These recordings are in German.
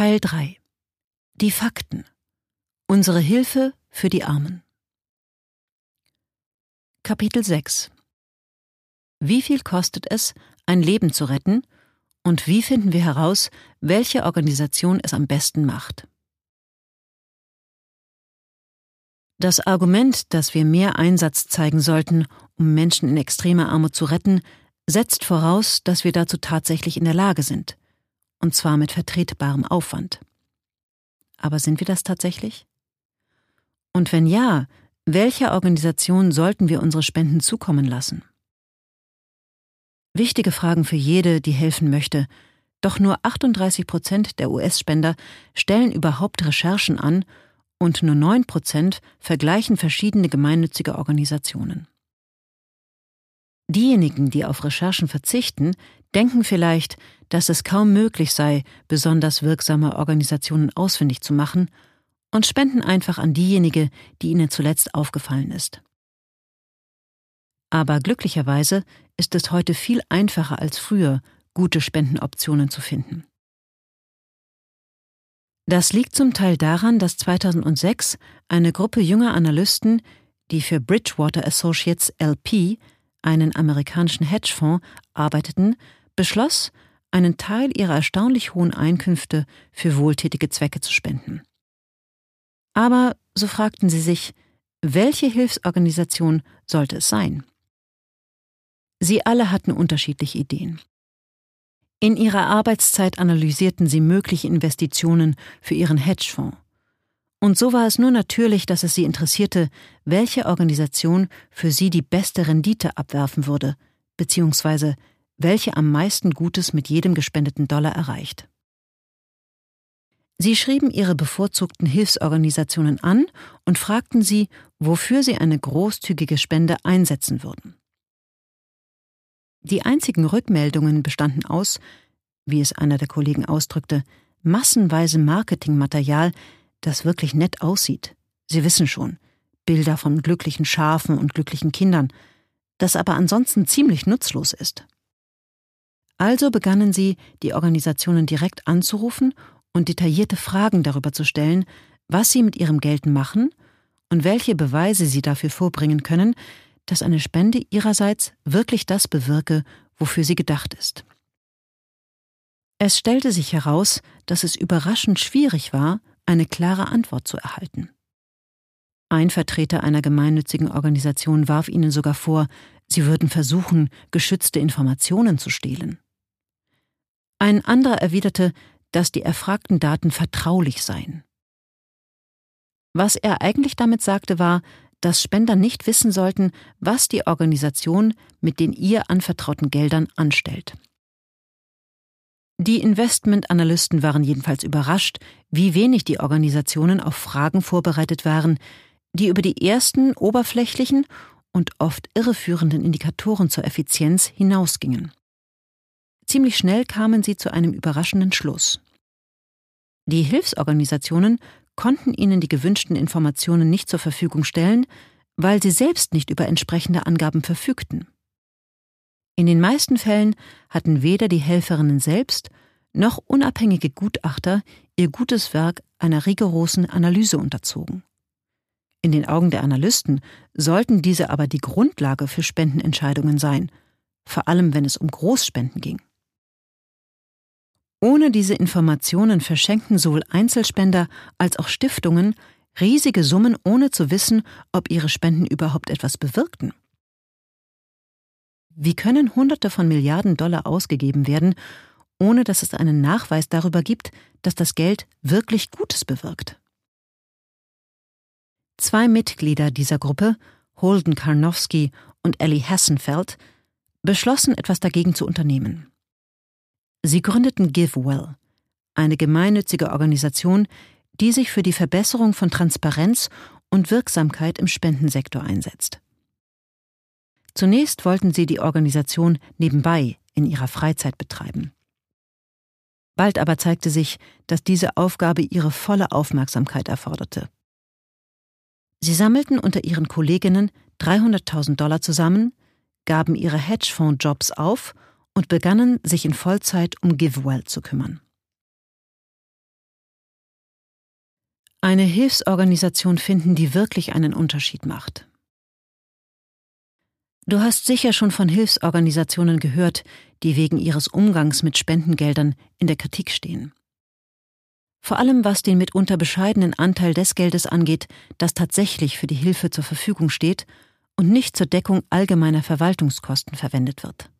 Teil 3 Die Fakten. Unsere Hilfe für die Armen. Kapitel 6 Wie viel kostet es, ein Leben zu retten, und wie finden wir heraus, welche Organisation es am besten macht? Das Argument, dass wir mehr Einsatz zeigen sollten, um Menschen in extremer Armut zu retten, setzt voraus, dass wir dazu tatsächlich in der Lage sind und zwar mit vertretbarem Aufwand. Aber sind wir das tatsächlich? Und wenn ja, welcher Organisation sollten wir unsere Spenden zukommen lassen? Wichtige Fragen für jede, die helfen möchte, doch nur 38 Prozent der US-Spender stellen überhaupt Recherchen an und nur 9 Prozent vergleichen verschiedene gemeinnützige Organisationen. Diejenigen, die auf Recherchen verzichten, denken vielleicht, dass es kaum möglich sei, besonders wirksame Organisationen ausfindig zu machen und spenden einfach an diejenige, die ihnen zuletzt aufgefallen ist. Aber glücklicherweise ist es heute viel einfacher als früher, gute Spendenoptionen zu finden. Das liegt zum Teil daran, dass 2006 eine Gruppe junger Analysten, die für Bridgewater Associates LP einen amerikanischen Hedgefonds, arbeiteten, beschloss, einen Teil ihrer erstaunlich hohen Einkünfte für wohltätige Zwecke zu spenden. Aber, so fragten sie sich, welche Hilfsorganisation sollte es sein? Sie alle hatten unterschiedliche Ideen. In ihrer Arbeitszeit analysierten sie mögliche Investitionen für ihren Hedgefonds. Und so war es nur natürlich, dass es sie interessierte, welche Organisation für sie die beste Rendite abwerfen würde, beziehungsweise welche am meisten Gutes mit jedem gespendeten Dollar erreicht. Sie schrieben ihre bevorzugten Hilfsorganisationen an und fragten sie, wofür sie eine großzügige Spende einsetzen würden. Die einzigen Rückmeldungen bestanden aus, wie es einer der Kollegen ausdrückte, massenweise Marketingmaterial, das wirklich nett aussieht. Sie wissen schon, Bilder von glücklichen Schafen und glücklichen Kindern, das aber ansonsten ziemlich nutzlos ist. Also begannen sie, die Organisationen direkt anzurufen und detaillierte Fragen darüber zu stellen, was sie mit ihrem Geld machen und welche Beweise sie dafür vorbringen können, dass eine Spende ihrerseits wirklich das bewirke, wofür sie gedacht ist. Es stellte sich heraus, dass es überraschend schwierig war, eine klare Antwort zu erhalten. Ein Vertreter einer gemeinnützigen Organisation warf ihnen sogar vor, sie würden versuchen, geschützte Informationen zu stehlen. Ein anderer erwiderte, dass die erfragten Daten vertraulich seien. Was er eigentlich damit sagte, war, dass Spender nicht wissen sollten, was die Organisation mit den ihr anvertrauten Geldern anstellt. Die Investmentanalysten waren jedenfalls überrascht, wie wenig die Organisationen auf Fragen vorbereitet waren, die über die ersten oberflächlichen und oft irreführenden Indikatoren zur Effizienz hinausgingen. Ziemlich schnell kamen sie zu einem überraschenden Schluss. Die Hilfsorganisationen konnten ihnen die gewünschten Informationen nicht zur Verfügung stellen, weil sie selbst nicht über entsprechende Angaben verfügten. In den meisten Fällen hatten weder die Helferinnen selbst noch unabhängige Gutachter ihr gutes Werk einer rigorosen Analyse unterzogen. In den Augen der Analysten sollten diese aber die Grundlage für Spendenentscheidungen sein, vor allem wenn es um Großspenden ging. Ohne diese Informationen verschenkten sowohl Einzelspender als auch Stiftungen riesige Summen, ohne zu wissen, ob ihre Spenden überhaupt etwas bewirkten. Wie können Hunderte von Milliarden Dollar ausgegeben werden, ohne dass es einen Nachweis darüber gibt, dass das Geld wirklich Gutes bewirkt? Zwei Mitglieder dieser Gruppe, Holden Karnowski und Ellie Hassenfeld, beschlossen, etwas dagegen zu unternehmen. Sie gründeten GiveWell, eine gemeinnützige Organisation, die sich für die Verbesserung von Transparenz und Wirksamkeit im Spendensektor einsetzt. Zunächst wollten sie die Organisation nebenbei in ihrer Freizeit betreiben. Bald aber zeigte sich, dass diese Aufgabe ihre volle Aufmerksamkeit erforderte. Sie sammelten unter ihren Kolleginnen 300.000 Dollar zusammen, gaben ihre Hedgefonds-Jobs auf und begannen, sich in Vollzeit um GiveWell zu kümmern. Eine Hilfsorganisation finden, die wirklich einen Unterschied macht. Du hast sicher schon von Hilfsorganisationen gehört, die wegen ihres Umgangs mit Spendengeldern in der Kritik stehen. Vor allem was den mitunter bescheidenen Anteil des Geldes angeht, das tatsächlich für die Hilfe zur Verfügung steht und nicht zur Deckung allgemeiner Verwaltungskosten verwendet wird.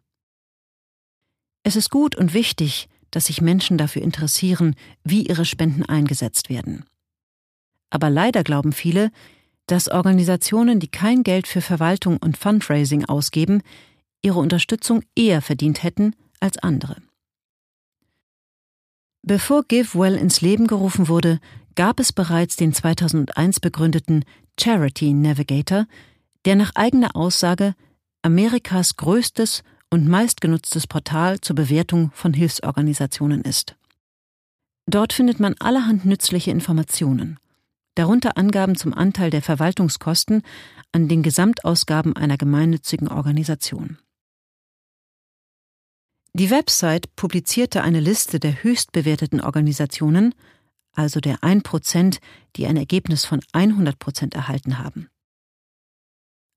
Es ist gut und wichtig, dass sich Menschen dafür interessieren, wie ihre Spenden eingesetzt werden. Aber leider glauben viele, dass Organisationen, die kein Geld für Verwaltung und Fundraising ausgeben, ihre Unterstützung eher verdient hätten als andere. Bevor GiveWell ins Leben gerufen wurde, gab es bereits den 2001 begründeten Charity Navigator, der nach eigener Aussage Amerikas größtes und meistgenutztes Portal zur Bewertung von Hilfsorganisationen ist. Dort findet man allerhand nützliche Informationen, darunter Angaben zum Anteil der Verwaltungskosten an den Gesamtausgaben einer gemeinnützigen Organisation. Die Website publizierte eine Liste der höchst bewerteten Organisationen, also der 1%, die ein Ergebnis von 100% erhalten haben.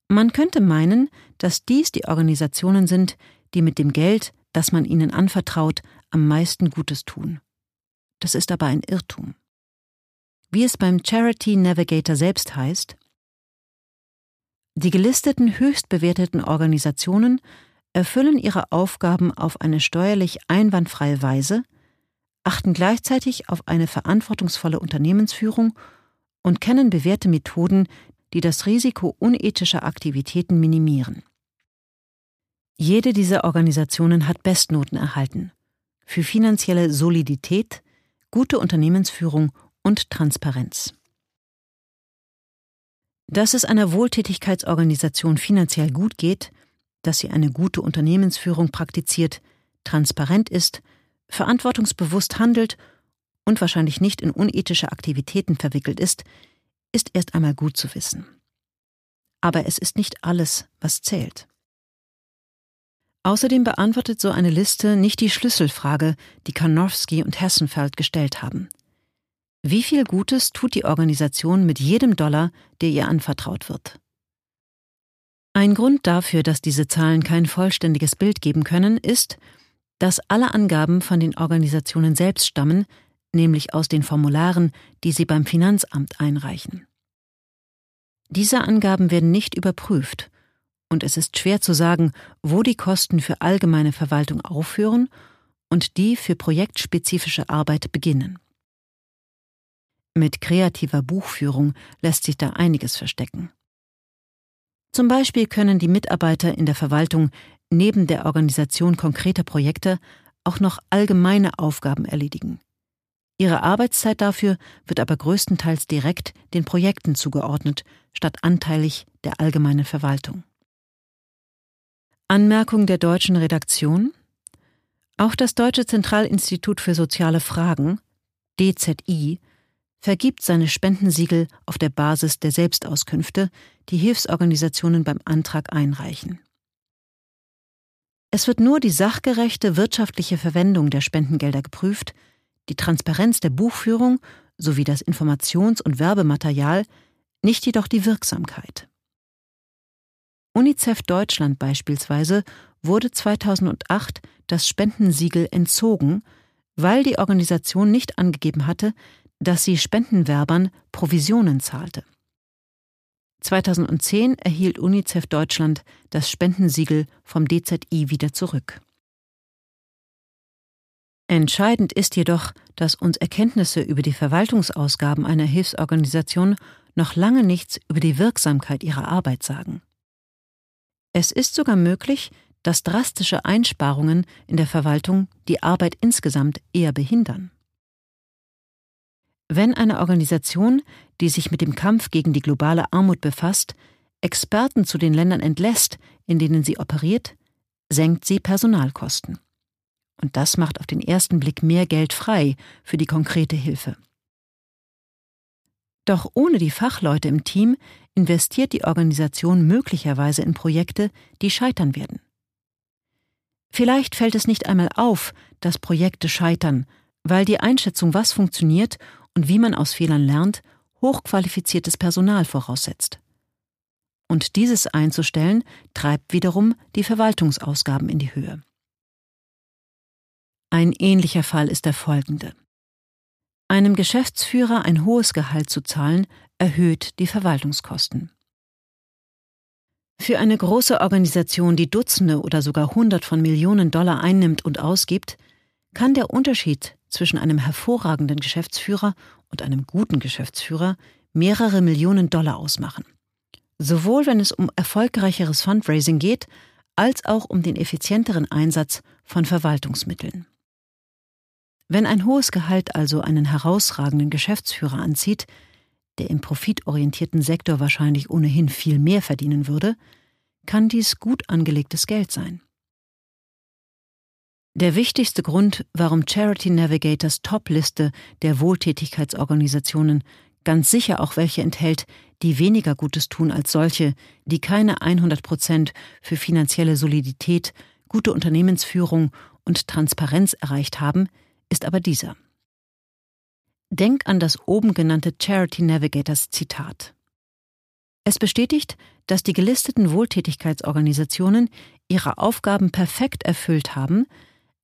Man könnte meinen, dass dies die Organisationen sind, die mit dem Geld, das man ihnen anvertraut, am meisten Gutes tun. Das ist aber ein Irrtum. Wie es beim Charity Navigator selbst heißt, die gelisteten höchst bewerteten Organisationen erfüllen ihre Aufgaben auf eine steuerlich einwandfreie Weise, achten gleichzeitig auf eine verantwortungsvolle Unternehmensführung und kennen bewährte Methoden, die das Risiko unethischer Aktivitäten minimieren. Jede dieser Organisationen hat Bestnoten erhalten für finanzielle Solidität, gute Unternehmensführung und Transparenz. Dass es einer Wohltätigkeitsorganisation finanziell gut geht, dass sie eine gute Unternehmensführung praktiziert, transparent ist, verantwortungsbewusst handelt und wahrscheinlich nicht in unethische Aktivitäten verwickelt ist, ist erst einmal gut zu wissen. Aber es ist nicht alles, was zählt. Außerdem beantwortet so eine Liste nicht die Schlüsselfrage, die Karnowski und Hessenfeld gestellt haben. Wie viel Gutes tut die Organisation mit jedem Dollar, der ihr anvertraut wird? Ein Grund dafür, dass diese Zahlen kein vollständiges Bild geben können, ist, dass alle Angaben von den Organisationen selbst stammen, nämlich aus den Formularen, die sie beim Finanzamt einreichen. Diese Angaben werden nicht überprüft, und es ist schwer zu sagen, wo die Kosten für allgemeine Verwaltung aufhören und die für projektspezifische Arbeit beginnen. Mit kreativer Buchführung lässt sich da einiges verstecken. Zum Beispiel können die Mitarbeiter in der Verwaltung neben der Organisation konkreter Projekte auch noch allgemeine Aufgaben erledigen. Ihre Arbeitszeit dafür wird aber größtenteils direkt den Projekten zugeordnet, statt anteilig der allgemeinen Verwaltung. Anmerkung der deutschen Redaktion Auch das Deutsche Zentralinstitut für Soziale Fragen DZI vergibt seine Spendensiegel auf der Basis der Selbstauskünfte, die Hilfsorganisationen beim Antrag einreichen. Es wird nur die sachgerechte wirtschaftliche Verwendung der Spendengelder geprüft, die Transparenz der Buchführung sowie das Informations- und Werbematerial, nicht jedoch die Wirksamkeit. UNICEF Deutschland beispielsweise wurde 2008 das Spendensiegel entzogen, weil die Organisation nicht angegeben hatte, dass sie Spendenwerbern Provisionen zahlte. 2010 erhielt UNICEF Deutschland das Spendensiegel vom DZI wieder zurück. Entscheidend ist jedoch, dass uns Erkenntnisse über die Verwaltungsausgaben einer Hilfsorganisation noch lange nichts über die Wirksamkeit ihrer Arbeit sagen. Es ist sogar möglich, dass drastische Einsparungen in der Verwaltung die Arbeit insgesamt eher behindern. Wenn eine Organisation, die sich mit dem Kampf gegen die globale Armut befasst, Experten zu den Ländern entlässt, in denen sie operiert, senkt sie Personalkosten und das macht auf den ersten Blick mehr Geld frei für die konkrete Hilfe. Doch ohne die Fachleute im Team investiert die Organisation möglicherweise in Projekte, die scheitern werden. Vielleicht fällt es nicht einmal auf, dass Projekte scheitern, weil die Einschätzung, was funktioniert und wie man aus Fehlern lernt, hochqualifiziertes Personal voraussetzt. Und dieses einzustellen, treibt wiederum die Verwaltungsausgaben in die Höhe. Ein ähnlicher Fall ist der folgende. Einem Geschäftsführer ein hohes Gehalt zu zahlen, erhöht die Verwaltungskosten. Für eine große Organisation, die Dutzende oder sogar hundert von Millionen Dollar einnimmt und ausgibt, kann der Unterschied zwischen einem hervorragenden Geschäftsführer und einem guten Geschäftsführer mehrere Millionen Dollar ausmachen. Sowohl wenn es um erfolgreicheres Fundraising geht, als auch um den effizienteren Einsatz von Verwaltungsmitteln. Wenn ein hohes Gehalt also einen herausragenden Geschäftsführer anzieht, der im profitorientierten Sektor wahrscheinlich ohnehin viel mehr verdienen würde, kann dies gut angelegtes Geld sein. Der wichtigste Grund, warum Charity Navigators Top-Liste der Wohltätigkeitsorganisationen ganz sicher auch welche enthält, die weniger Gutes tun als solche, die keine 100 Prozent für finanzielle Solidität, gute Unternehmensführung und Transparenz erreicht haben, ist aber dieser. Denk an das oben genannte Charity Navigators Zitat. Es bestätigt, dass die gelisteten Wohltätigkeitsorganisationen ihre Aufgaben perfekt erfüllt haben,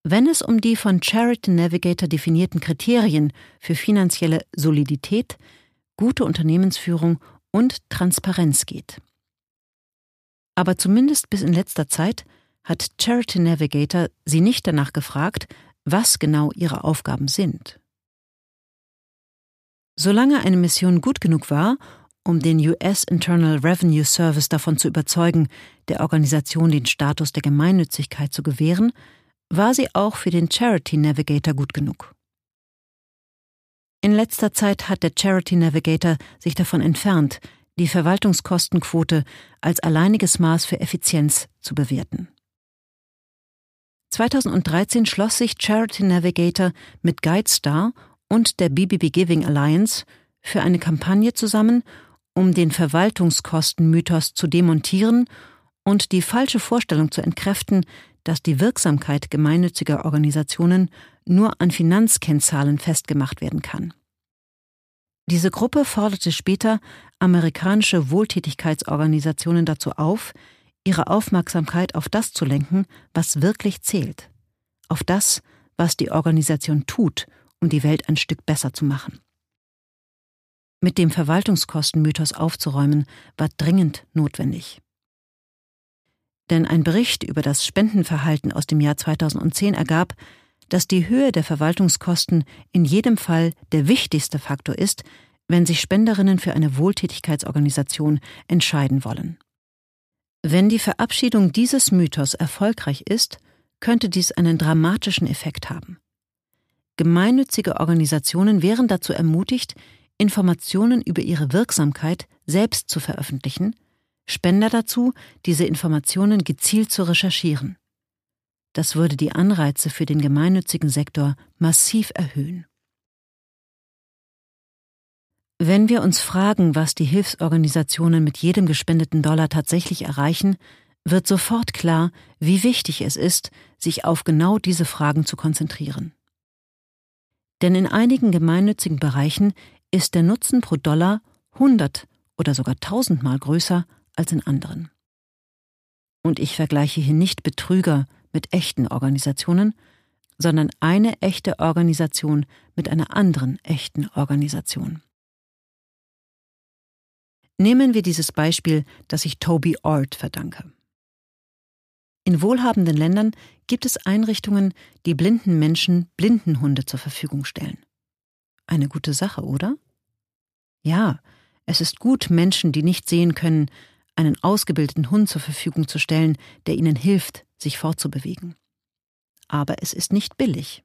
wenn es um die von Charity Navigator definierten Kriterien für finanzielle Solidität, gute Unternehmensführung und Transparenz geht. Aber zumindest bis in letzter Zeit hat Charity Navigator sie nicht danach gefragt, was genau ihre Aufgaben sind. Solange eine Mission gut genug war, um den US Internal Revenue Service davon zu überzeugen, der Organisation den Status der Gemeinnützigkeit zu gewähren, war sie auch für den Charity Navigator gut genug. In letzter Zeit hat der Charity Navigator sich davon entfernt, die Verwaltungskostenquote als alleiniges Maß für Effizienz zu bewerten. 2013 schloss sich Charity Navigator mit GuideStar und der BBB Giving Alliance für eine Kampagne zusammen, um den Verwaltungskostenmythos zu demontieren und die falsche Vorstellung zu entkräften, dass die Wirksamkeit gemeinnütziger Organisationen nur an Finanzkennzahlen festgemacht werden kann. Diese Gruppe forderte später amerikanische Wohltätigkeitsorganisationen dazu auf, ihre Aufmerksamkeit auf das zu lenken, was wirklich zählt, auf das, was die Organisation tut um die Welt ein Stück besser zu machen. Mit dem Verwaltungskostenmythos aufzuräumen, war dringend notwendig. Denn ein Bericht über das Spendenverhalten aus dem Jahr 2010 ergab, dass die Höhe der Verwaltungskosten in jedem Fall der wichtigste Faktor ist, wenn sich Spenderinnen für eine Wohltätigkeitsorganisation entscheiden wollen. Wenn die Verabschiedung dieses Mythos erfolgreich ist, könnte dies einen dramatischen Effekt haben. Gemeinnützige Organisationen wären dazu ermutigt, Informationen über ihre Wirksamkeit selbst zu veröffentlichen, Spender dazu, diese Informationen gezielt zu recherchieren. Das würde die Anreize für den gemeinnützigen Sektor massiv erhöhen. Wenn wir uns fragen, was die Hilfsorganisationen mit jedem gespendeten Dollar tatsächlich erreichen, wird sofort klar, wie wichtig es ist, sich auf genau diese Fragen zu konzentrieren denn in einigen gemeinnützigen Bereichen ist der Nutzen pro Dollar hundert oder sogar tausendmal größer als in anderen. Und ich vergleiche hier nicht Betrüger mit echten Organisationen, sondern eine echte Organisation mit einer anderen echten Organisation. Nehmen wir dieses Beispiel, das ich Toby Ord verdanke. In wohlhabenden Ländern gibt es Einrichtungen, die blinden Menschen Blindenhunde zur Verfügung stellen. Eine gute Sache, oder? Ja, es ist gut, Menschen, die nicht sehen können, einen ausgebildeten Hund zur Verfügung zu stellen, der ihnen hilft, sich fortzubewegen. Aber es ist nicht billig.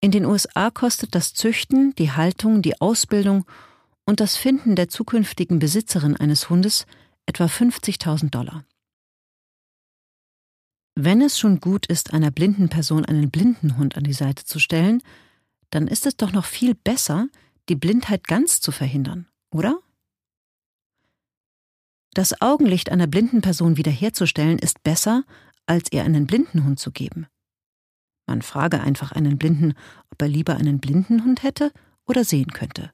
In den USA kostet das Züchten, die Haltung, die Ausbildung und das Finden der zukünftigen Besitzerin eines Hundes etwa 50.000 Dollar. Wenn es schon gut ist, einer blinden Person einen Blindenhund an die Seite zu stellen, dann ist es doch noch viel besser, die Blindheit ganz zu verhindern, oder? Das Augenlicht einer blinden Person wiederherzustellen ist besser, als ihr einen Blindenhund zu geben. Man frage einfach einen Blinden, ob er lieber einen Blindenhund hätte oder sehen könnte.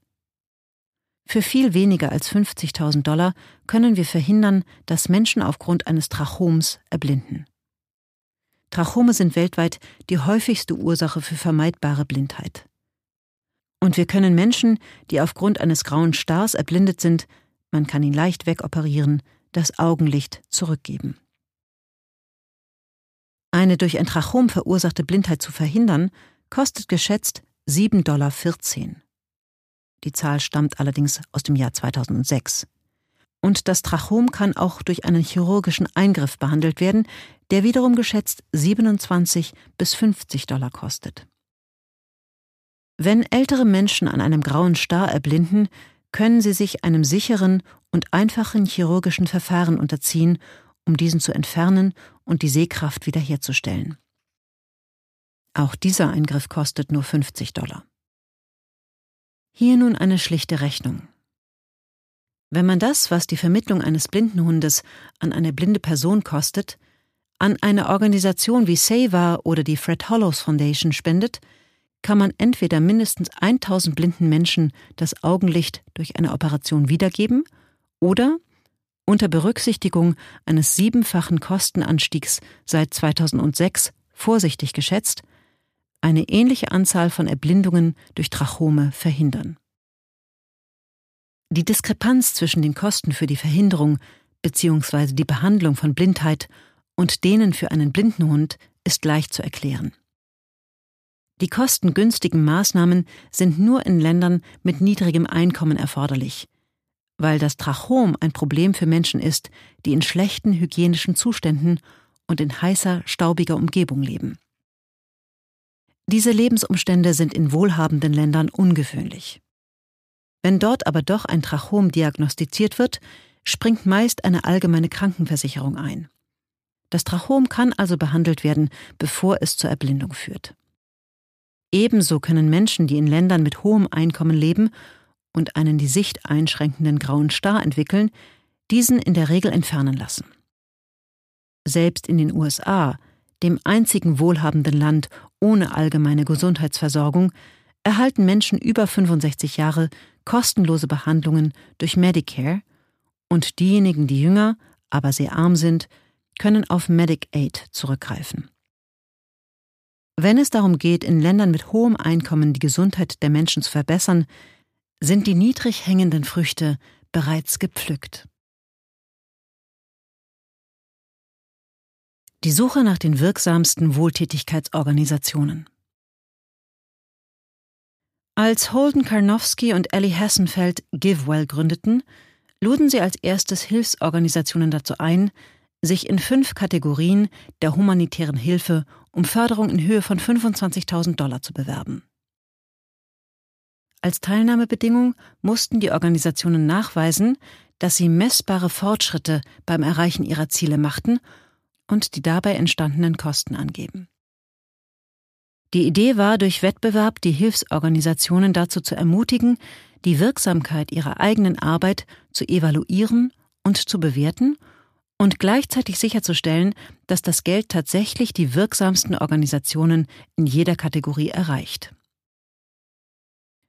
Für viel weniger als 50.000 Dollar können wir verhindern, dass Menschen aufgrund eines Trachoms erblinden. Trachome sind weltweit die häufigste Ursache für vermeidbare Blindheit. Und wir können Menschen, die aufgrund eines grauen Stars erblindet sind, man kann ihn leicht wegoperieren, das Augenlicht zurückgeben. Eine durch ein Trachom verursachte Blindheit zu verhindern, kostet geschätzt 7,14 Dollar. Die Zahl stammt allerdings aus dem Jahr 2006. Und das Trachom kann auch durch einen chirurgischen Eingriff behandelt werden, der wiederum geschätzt 27 bis 50 Dollar kostet. Wenn ältere Menschen an einem grauen Star erblinden, können sie sich einem sicheren und einfachen chirurgischen Verfahren unterziehen, um diesen zu entfernen und die Sehkraft wiederherzustellen. Auch dieser Eingriff kostet nur 50 Dollar. Hier nun eine schlichte Rechnung. Wenn man das, was die Vermittlung eines blinden Hundes an eine blinde Person kostet, an eine Organisation wie SAVA oder die Fred Hollows Foundation spendet, kann man entweder mindestens 1000 blinden Menschen das Augenlicht durch eine Operation wiedergeben oder unter Berücksichtigung eines siebenfachen Kostenanstiegs seit 2006 vorsichtig geschätzt eine ähnliche Anzahl von Erblindungen durch Trachome verhindern. Die Diskrepanz zwischen den Kosten für die Verhinderung bzw. die Behandlung von Blindheit und denen für einen blinden Hund ist leicht zu erklären. Die kostengünstigen Maßnahmen sind nur in Ländern mit niedrigem Einkommen erforderlich, weil das Trachom ein Problem für Menschen ist, die in schlechten hygienischen Zuständen und in heißer, staubiger Umgebung leben. Diese Lebensumstände sind in wohlhabenden Ländern ungewöhnlich. Wenn dort aber doch ein Trachom diagnostiziert wird, springt meist eine allgemeine Krankenversicherung ein. Das Trachom kann also behandelt werden, bevor es zur Erblindung führt. Ebenso können Menschen, die in Ländern mit hohem Einkommen leben und einen die Sicht einschränkenden grauen Star entwickeln, diesen in der Regel entfernen lassen. Selbst in den USA, dem einzigen wohlhabenden Land ohne allgemeine Gesundheitsversorgung, erhalten Menschen über 65 Jahre kostenlose Behandlungen durch Medicare und diejenigen, die jünger, aber sehr arm sind, können auf Medicaid zurückgreifen. Wenn es darum geht, in Ländern mit hohem Einkommen die Gesundheit der Menschen zu verbessern, sind die niedrig hängenden Früchte bereits gepflückt. Die Suche nach den wirksamsten Wohltätigkeitsorganisationen. Als Holden Karnowski und Ellie Hessenfeld GiveWell gründeten, luden sie als erstes Hilfsorganisationen dazu ein, sich in fünf Kategorien der humanitären Hilfe um Förderung in Höhe von 25.000 Dollar zu bewerben. Als Teilnahmebedingung mussten die Organisationen nachweisen, dass sie messbare Fortschritte beim Erreichen ihrer Ziele machten und die dabei entstandenen Kosten angeben. Die Idee war, durch Wettbewerb die Hilfsorganisationen dazu zu ermutigen, die Wirksamkeit ihrer eigenen Arbeit zu evaluieren und zu bewerten und gleichzeitig sicherzustellen, dass das Geld tatsächlich die wirksamsten Organisationen in jeder Kategorie erreicht.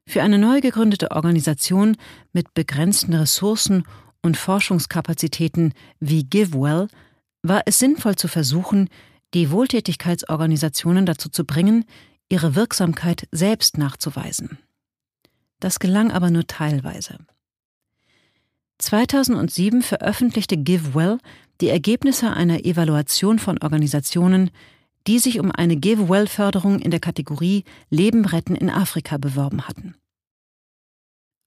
Für eine neu gegründete Organisation mit begrenzten Ressourcen und Forschungskapazitäten wie GiveWell war es sinnvoll zu versuchen, die Wohltätigkeitsorganisationen dazu zu bringen, ihre Wirksamkeit selbst nachzuweisen. Das gelang aber nur teilweise. 2007 veröffentlichte GiveWell die Ergebnisse einer Evaluation von Organisationen, die sich um eine GiveWell-Förderung in der Kategorie Leben retten in Afrika beworben hatten.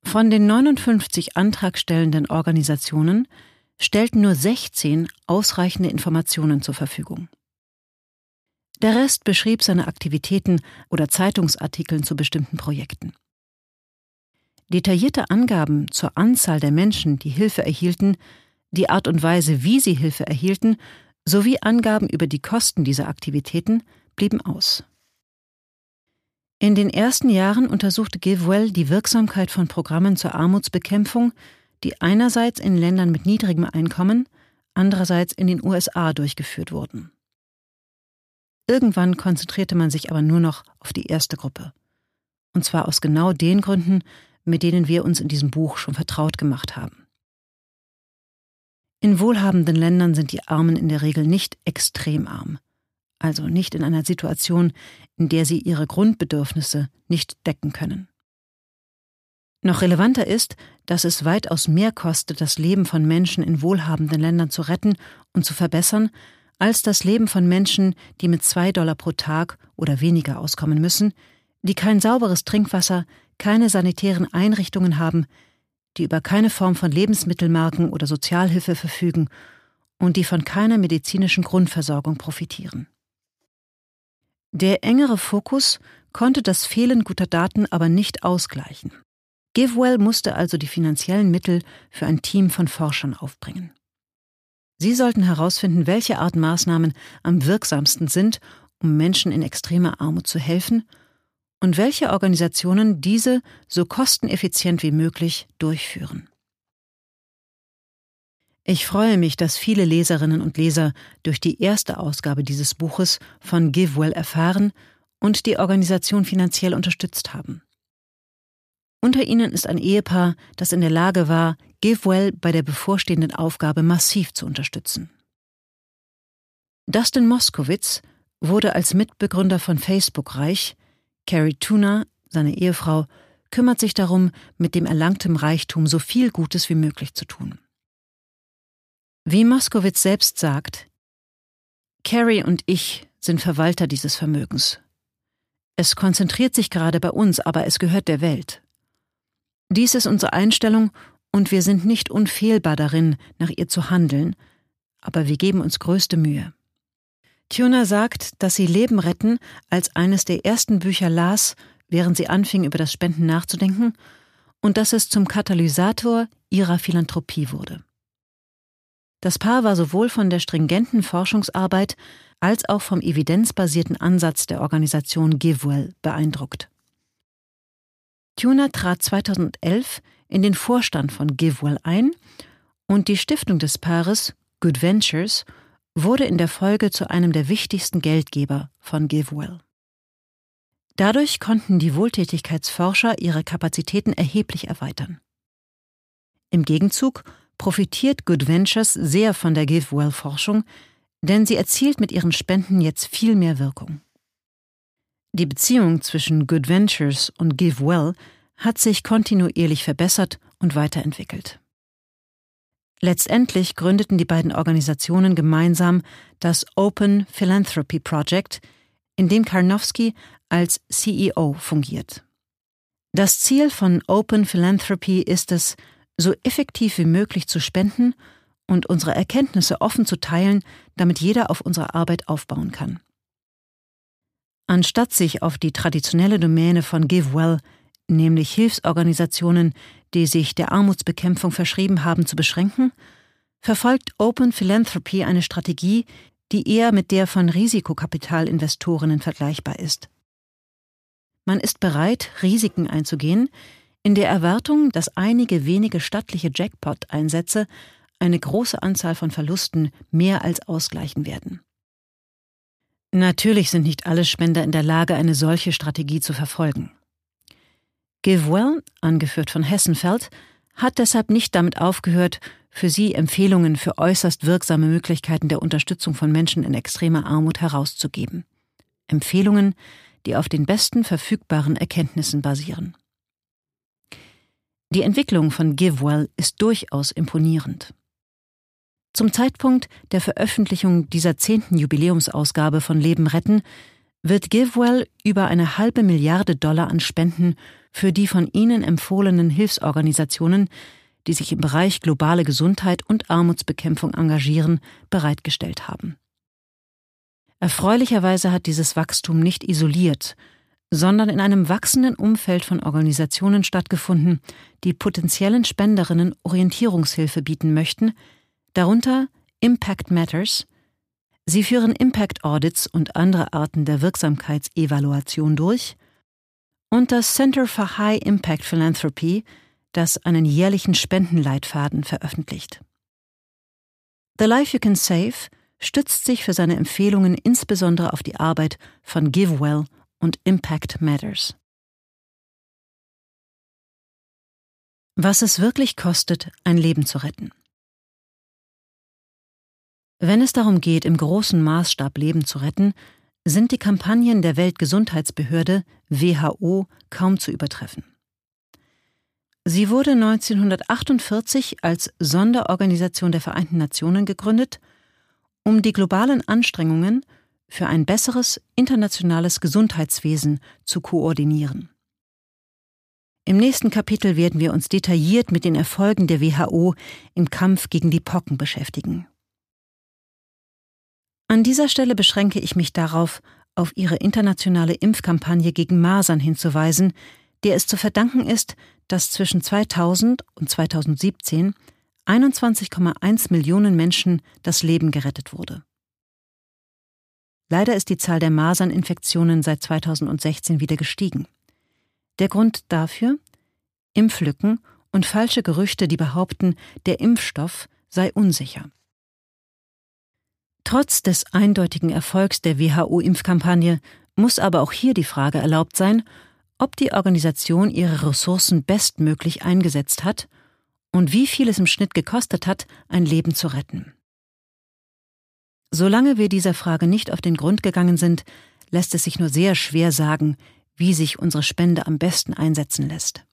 Von den 59 antragstellenden Organisationen stellten nur 16 ausreichende Informationen zur Verfügung. Der Rest beschrieb seine Aktivitäten oder Zeitungsartikeln zu bestimmten Projekten. Detaillierte Angaben zur Anzahl der Menschen, die Hilfe erhielten, die Art und Weise, wie sie Hilfe erhielten, sowie Angaben über die Kosten dieser Aktivitäten blieben aus. In den ersten Jahren untersuchte GiveWell die Wirksamkeit von Programmen zur Armutsbekämpfung die einerseits in Ländern mit niedrigem Einkommen, andererseits in den USA durchgeführt wurden. Irgendwann konzentrierte man sich aber nur noch auf die erste Gruppe. Und zwar aus genau den Gründen, mit denen wir uns in diesem Buch schon vertraut gemacht haben. In wohlhabenden Ländern sind die Armen in der Regel nicht extrem arm, also nicht in einer Situation, in der sie ihre Grundbedürfnisse nicht decken können. Noch relevanter ist, dass es weitaus mehr kostet, das Leben von Menschen in wohlhabenden Ländern zu retten und zu verbessern, als das Leben von Menschen, die mit zwei Dollar pro Tag oder weniger auskommen müssen, die kein sauberes Trinkwasser, keine sanitären Einrichtungen haben, die über keine Form von Lebensmittelmarken oder Sozialhilfe verfügen und die von keiner medizinischen Grundversorgung profitieren. Der engere Fokus konnte das Fehlen guter Daten aber nicht ausgleichen. GiveWell musste also die finanziellen Mittel für ein Team von Forschern aufbringen. Sie sollten herausfinden, welche Art Maßnahmen am wirksamsten sind, um Menschen in extremer Armut zu helfen und welche Organisationen diese so kosteneffizient wie möglich durchführen. Ich freue mich, dass viele Leserinnen und Leser durch die erste Ausgabe dieses Buches von GiveWell erfahren und die Organisation finanziell unterstützt haben. Unter ihnen ist ein Ehepaar, das in der Lage war, GiveWell bei der bevorstehenden Aufgabe massiv zu unterstützen. Dustin Moskowitz wurde als Mitbegründer von Facebook reich, Carrie Tuna, seine Ehefrau, kümmert sich darum, mit dem erlangtem Reichtum so viel Gutes wie möglich zu tun. Wie Moskowitz selbst sagt, Carrie und ich sind Verwalter dieses Vermögens. Es konzentriert sich gerade bei uns, aber es gehört der Welt. Dies ist unsere Einstellung und wir sind nicht unfehlbar darin, nach ihr zu handeln, aber wir geben uns größte Mühe. Tuna sagt, dass sie Leben retten als eines der ersten Bücher las, während sie anfing, über das Spenden nachzudenken, und dass es zum Katalysator ihrer Philanthropie wurde. Das Paar war sowohl von der stringenten Forschungsarbeit als auch vom evidenzbasierten Ansatz der Organisation GiveWell beeindruckt. Tuna trat 2011 in den Vorstand von GiveWell ein und die Stiftung des Paares Good Ventures wurde in der Folge zu einem der wichtigsten Geldgeber von GiveWell. Dadurch konnten die Wohltätigkeitsforscher ihre Kapazitäten erheblich erweitern. Im Gegenzug profitiert Good Ventures sehr von der GiveWell-Forschung, denn sie erzielt mit ihren Spenden jetzt viel mehr Wirkung. Die Beziehung zwischen Good Ventures und Give Well hat sich kontinuierlich verbessert und weiterentwickelt. Letztendlich gründeten die beiden Organisationen gemeinsam das Open Philanthropy Project, in dem Karnowski als CEO fungiert. Das Ziel von Open Philanthropy ist es, so effektiv wie möglich zu spenden und unsere Erkenntnisse offen zu teilen, damit jeder auf unsere Arbeit aufbauen kann. Anstatt sich auf die traditionelle Domäne von GiveWell, nämlich Hilfsorganisationen, die sich der Armutsbekämpfung verschrieben haben, zu beschränken, verfolgt Open Philanthropy eine Strategie, die eher mit der von Risikokapitalinvestorinnen vergleichbar ist. Man ist bereit, Risiken einzugehen, in der Erwartung, dass einige wenige stattliche Jackpot-Einsätze eine große Anzahl von Verlusten mehr als ausgleichen werden. Natürlich sind nicht alle Spender in der Lage, eine solche Strategie zu verfolgen. GiveWell, angeführt von Hessenfeld, hat deshalb nicht damit aufgehört, für sie Empfehlungen für äußerst wirksame Möglichkeiten der Unterstützung von Menschen in extremer Armut herauszugeben. Empfehlungen, die auf den besten verfügbaren Erkenntnissen basieren. Die Entwicklung von GiveWell ist durchaus imponierend. Zum Zeitpunkt der Veröffentlichung dieser zehnten Jubiläumsausgabe von Leben retten wird GiveWell über eine halbe Milliarde Dollar an Spenden für die von ihnen empfohlenen Hilfsorganisationen, die sich im Bereich globale Gesundheit und Armutsbekämpfung engagieren, bereitgestellt haben. Erfreulicherweise hat dieses Wachstum nicht isoliert, sondern in einem wachsenden Umfeld von Organisationen stattgefunden, die potenziellen Spenderinnen Orientierungshilfe bieten möchten, darunter Impact Matters. Sie führen Impact Audits und andere Arten der Wirksamkeitsevaluation durch und das Center for High Impact Philanthropy, das einen jährlichen Spendenleitfaden veröffentlicht. The Life You Can Save stützt sich für seine Empfehlungen insbesondere auf die Arbeit von GiveWell und Impact Matters. Was es wirklich kostet, ein Leben zu retten. Wenn es darum geht, im großen Maßstab Leben zu retten, sind die Kampagnen der Weltgesundheitsbehörde WHO kaum zu übertreffen. Sie wurde 1948 als Sonderorganisation der Vereinten Nationen gegründet, um die globalen Anstrengungen für ein besseres internationales Gesundheitswesen zu koordinieren. Im nächsten Kapitel werden wir uns detailliert mit den Erfolgen der WHO im Kampf gegen die Pocken beschäftigen. An dieser Stelle beschränke ich mich darauf, auf ihre internationale Impfkampagne gegen Masern hinzuweisen, der es zu verdanken ist, dass zwischen 2000 und 2017 21,1 Millionen Menschen das Leben gerettet wurde. Leider ist die Zahl der Maserninfektionen seit 2016 wieder gestiegen. Der Grund dafür? Impflücken und falsche Gerüchte, die behaupten, der Impfstoff sei unsicher. Trotz des eindeutigen Erfolgs der WHO-Impfkampagne muss aber auch hier die Frage erlaubt sein, ob die Organisation ihre Ressourcen bestmöglich eingesetzt hat und wie viel es im Schnitt gekostet hat, ein Leben zu retten. Solange wir dieser Frage nicht auf den Grund gegangen sind, lässt es sich nur sehr schwer sagen, wie sich unsere Spende am besten einsetzen lässt.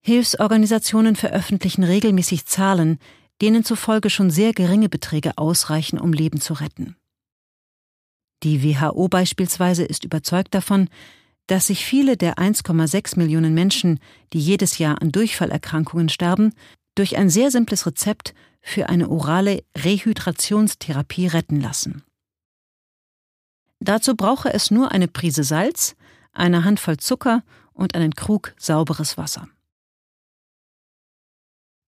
Hilfsorganisationen veröffentlichen regelmäßig Zahlen, denen zufolge schon sehr geringe Beträge ausreichen, um Leben zu retten. Die WHO beispielsweise ist überzeugt davon, dass sich viele der 1,6 Millionen Menschen, die jedes Jahr an Durchfallerkrankungen sterben, durch ein sehr simples Rezept für eine orale Rehydrationstherapie retten lassen. Dazu brauche es nur eine Prise Salz, eine Handvoll Zucker und einen Krug sauberes Wasser.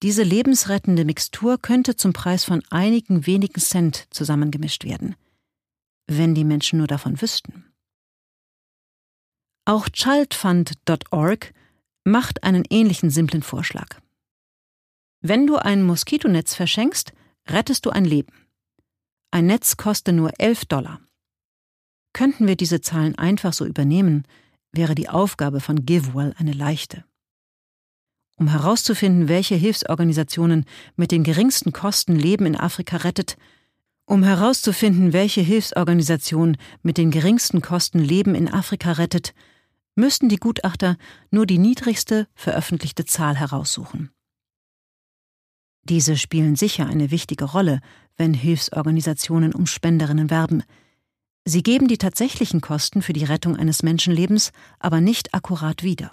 Diese lebensrettende Mixtur könnte zum Preis von einigen wenigen Cent zusammengemischt werden, wenn die Menschen nur davon wüssten. Auch childfund.org macht einen ähnlichen simplen Vorschlag. Wenn du ein Moskitonetz verschenkst, rettest du ein Leben. Ein Netz koste nur 11 Dollar. Könnten wir diese Zahlen einfach so übernehmen, wäre die Aufgabe von GiveWell eine leichte um herauszufinden, welche Hilfsorganisationen mit den geringsten Kosten Leben in Afrika rettet, um herauszufinden, welche Hilfsorganisation mit den geringsten Kosten Leben in Afrika rettet, müssten die Gutachter nur die niedrigste veröffentlichte Zahl heraussuchen. Diese spielen sicher eine wichtige Rolle, wenn Hilfsorganisationen um Spenderinnen werben. Sie geben die tatsächlichen Kosten für die Rettung eines Menschenlebens aber nicht akkurat wieder.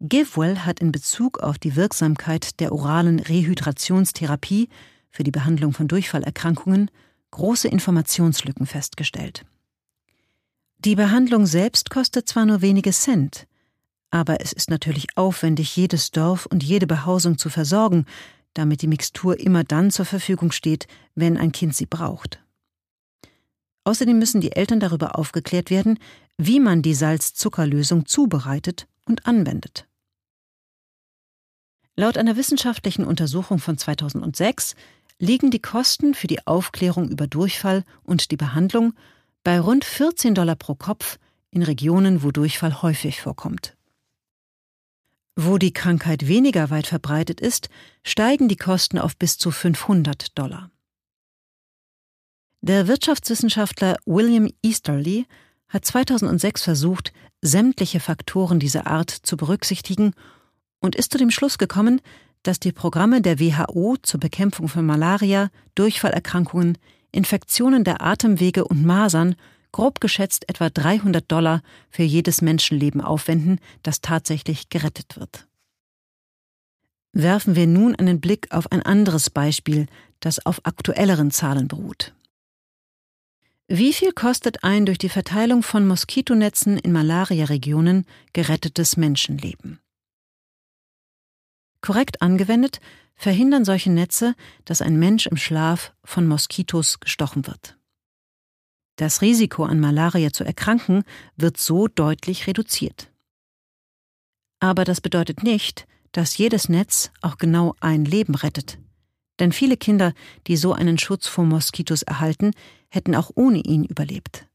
GiveWell hat in Bezug auf die Wirksamkeit der oralen Rehydrationstherapie für die Behandlung von Durchfallerkrankungen große Informationslücken festgestellt. Die Behandlung selbst kostet zwar nur wenige Cent, aber es ist natürlich aufwendig, jedes Dorf und jede Behausung zu versorgen, damit die Mixtur immer dann zur Verfügung steht, wenn ein Kind sie braucht. Außerdem müssen die Eltern darüber aufgeklärt werden, wie man die Salz-Zucker-Lösung zubereitet und anwendet. Laut einer wissenschaftlichen Untersuchung von 2006 liegen die Kosten für die Aufklärung über Durchfall und die Behandlung bei rund 14 Dollar pro Kopf in Regionen, wo Durchfall häufig vorkommt. Wo die Krankheit weniger weit verbreitet ist, steigen die Kosten auf bis zu 500 Dollar. Der Wirtschaftswissenschaftler William Easterly hat 2006 versucht, sämtliche Faktoren dieser Art zu berücksichtigen und ist zu dem Schluss gekommen, dass die Programme der WHO zur Bekämpfung von Malaria, Durchfallerkrankungen, Infektionen der Atemwege und Masern grob geschätzt etwa 300 Dollar für jedes Menschenleben aufwenden, das tatsächlich gerettet wird. Werfen wir nun einen Blick auf ein anderes Beispiel, das auf aktuelleren Zahlen beruht. Wie viel kostet ein durch die Verteilung von Moskitonetzen in Malariaregionen gerettetes Menschenleben? Korrekt angewendet verhindern solche Netze, dass ein Mensch im Schlaf von Moskitos gestochen wird. Das Risiko an Malaria zu erkranken wird so deutlich reduziert. Aber das bedeutet nicht, dass jedes Netz auch genau ein Leben rettet. Denn viele Kinder, die so einen Schutz vor Moskitos erhalten, hätten auch ohne ihn überlebt.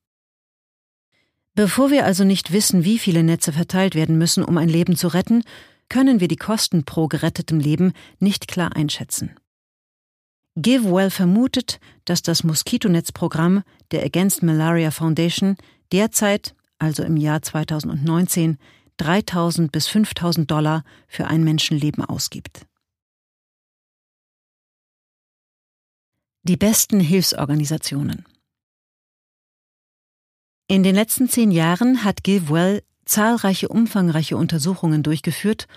Bevor wir also nicht wissen, wie viele Netze verteilt werden müssen, um ein Leben zu retten, können wir die Kosten pro gerettetem Leben nicht klar einschätzen. GiveWell vermutet, dass das Moskitonetzprogramm der Against Malaria Foundation derzeit, also im Jahr 2019, 3000 bis 5000 Dollar für ein Menschenleben ausgibt. Die besten Hilfsorganisationen. In den letzten zehn Jahren hat GiveWell zahlreiche umfangreiche Untersuchungen durchgeführt,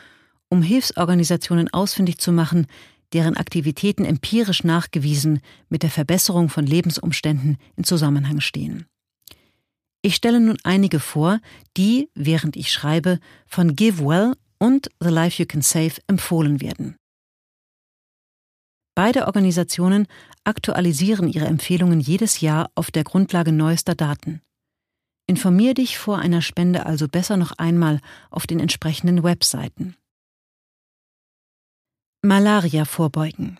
um Hilfsorganisationen ausfindig zu machen, deren Aktivitäten empirisch nachgewiesen mit der Verbesserung von Lebensumständen in Zusammenhang stehen. Ich stelle nun einige vor, die, während ich schreibe, von GiveWell und The Life You Can Save empfohlen werden. Beide Organisationen aktualisieren ihre Empfehlungen jedes Jahr auf der Grundlage neuester Daten. Informier dich vor einer Spende also besser noch einmal auf den entsprechenden Webseiten. Malaria vorbeugen.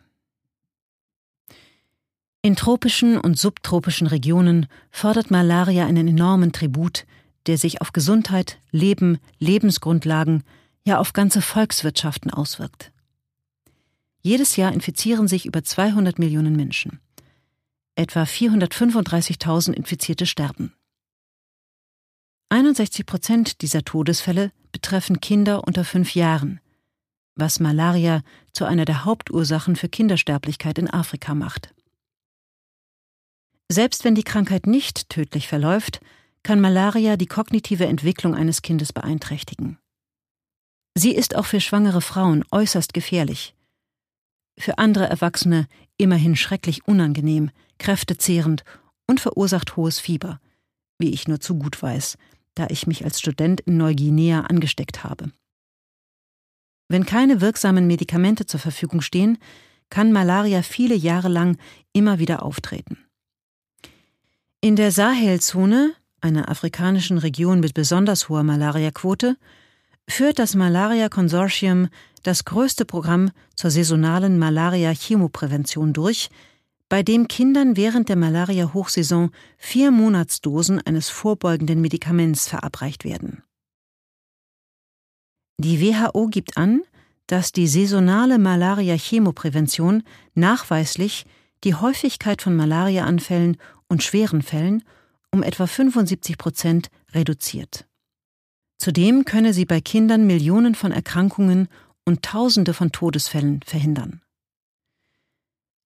In tropischen und subtropischen Regionen fordert Malaria einen enormen Tribut, der sich auf Gesundheit, Leben, Lebensgrundlagen, ja auf ganze Volkswirtschaften auswirkt. Jedes Jahr infizieren sich über 200 Millionen Menschen. Etwa 435.000 Infizierte sterben. 61 Prozent dieser Todesfälle betreffen Kinder unter fünf Jahren, was Malaria zu einer der Hauptursachen für Kindersterblichkeit in Afrika macht. Selbst wenn die Krankheit nicht tödlich verläuft, kann Malaria die kognitive Entwicklung eines Kindes beeinträchtigen. Sie ist auch für schwangere Frauen äußerst gefährlich. Für andere Erwachsene immerhin schrecklich unangenehm, kräftezehrend und verursacht hohes Fieber, wie ich nur zu gut weiß, da ich mich als Student in Neuguinea angesteckt habe. Wenn keine wirksamen Medikamente zur Verfügung stehen, kann Malaria viele Jahre lang immer wieder auftreten. In der Sahelzone, einer afrikanischen Region mit besonders hoher Malariaquote, führt das Malaria Consortium das größte Programm zur saisonalen Malaria-Chemoprävention durch, bei dem Kindern während der Malaria-Hochsaison vier Monatsdosen eines vorbeugenden Medikaments verabreicht werden. Die WHO gibt an, dass die saisonale Malaria-Chemoprävention nachweislich die Häufigkeit von Malariaanfällen und schweren Fällen um etwa 75 Prozent reduziert. Zudem könne sie bei Kindern Millionen von Erkrankungen und Tausende von Todesfällen verhindern.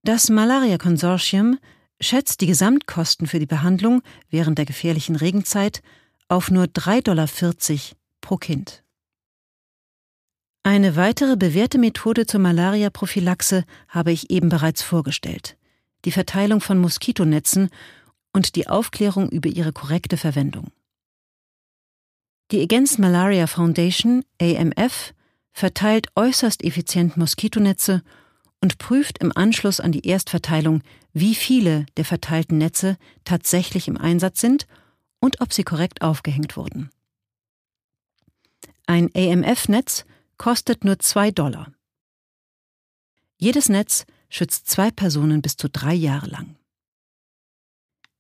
Das Malaria-Konsortium schätzt die Gesamtkosten für die Behandlung während der gefährlichen Regenzeit auf nur 3,40 Dollar pro Kind. Eine weitere bewährte Methode zur Malaria-Prophylaxe habe ich eben bereits vorgestellt. Die Verteilung von Moskitonetzen und die Aufklärung über ihre korrekte Verwendung. Die Against Malaria Foundation, AMF, verteilt äußerst effizient Moskitonetze und prüft im Anschluss an die Erstverteilung, wie viele der verteilten Netze tatsächlich im Einsatz sind und ob sie korrekt aufgehängt wurden. Ein AMF-Netz kostet nur zwei Dollar. Jedes Netz schützt zwei Personen bis zu drei Jahre lang.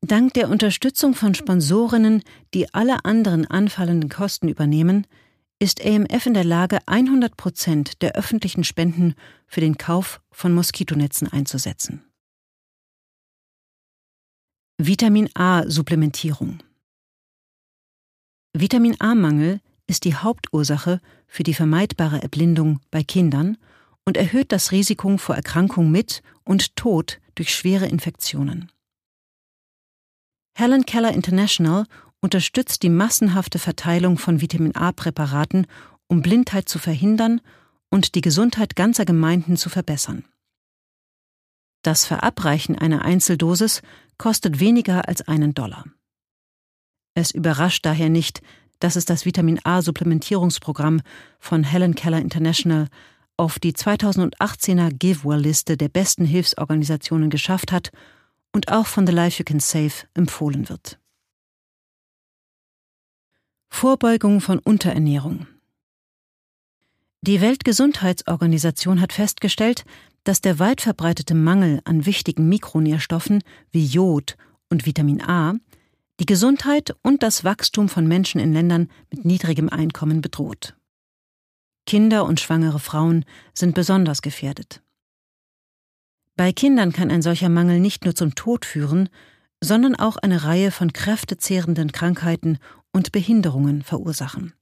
Dank der Unterstützung von Sponsorinnen, die alle anderen anfallenden Kosten übernehmen, ist AMF in der Lage, 100 Prozent der öffentlichen Spenden für den Kauf von Moskitonetzen einzusetzen. Vitamin A-Supplementierung Vitamin A-Mangel ist die Hauptursache für die vermeidbare Erblindung bei Kindern und erhöht das Risiko vor Erkrankung mit und Tod durch schwere Infektionen. Helen Keller International unterstützt die massenhafte Verteilung von Vitamin A-Präparaten, um Blindheit zu verhindern und die Gesundheit ganzer Gemeinden zu verbessern. Das Verabreichen einer Einzeldosis kostet weniger als einen Dollar. Es überrascht daher nicht, dass es das Vitamin A-Supplementierungsprogramm von Helen Keller International auf die 2018er GiveWell-Liste der besten Hilfsorganisationen geschafft hat und auch von The Life You Can Save empfohlen wird. Vorbeugung von Unterernährung Die Weltgesundheitsorganisation hat festgestellt, dass der weit verbreitete Mangel an wichtigen Mikronährstoffen wie Jod und Vitamin A die Gesundheit und das Wachstum von Menschen in Ländern mit niedrigem Einkommen bedroht. Kinder und schwangere Frauen sind besonders gefährdet. Bei Kindern kann ein solcher Mangel nicht nur zum Tod führen, sondern auch eine Reihe von kräftezehrenden Krankheiten und Behinderungen verursachen.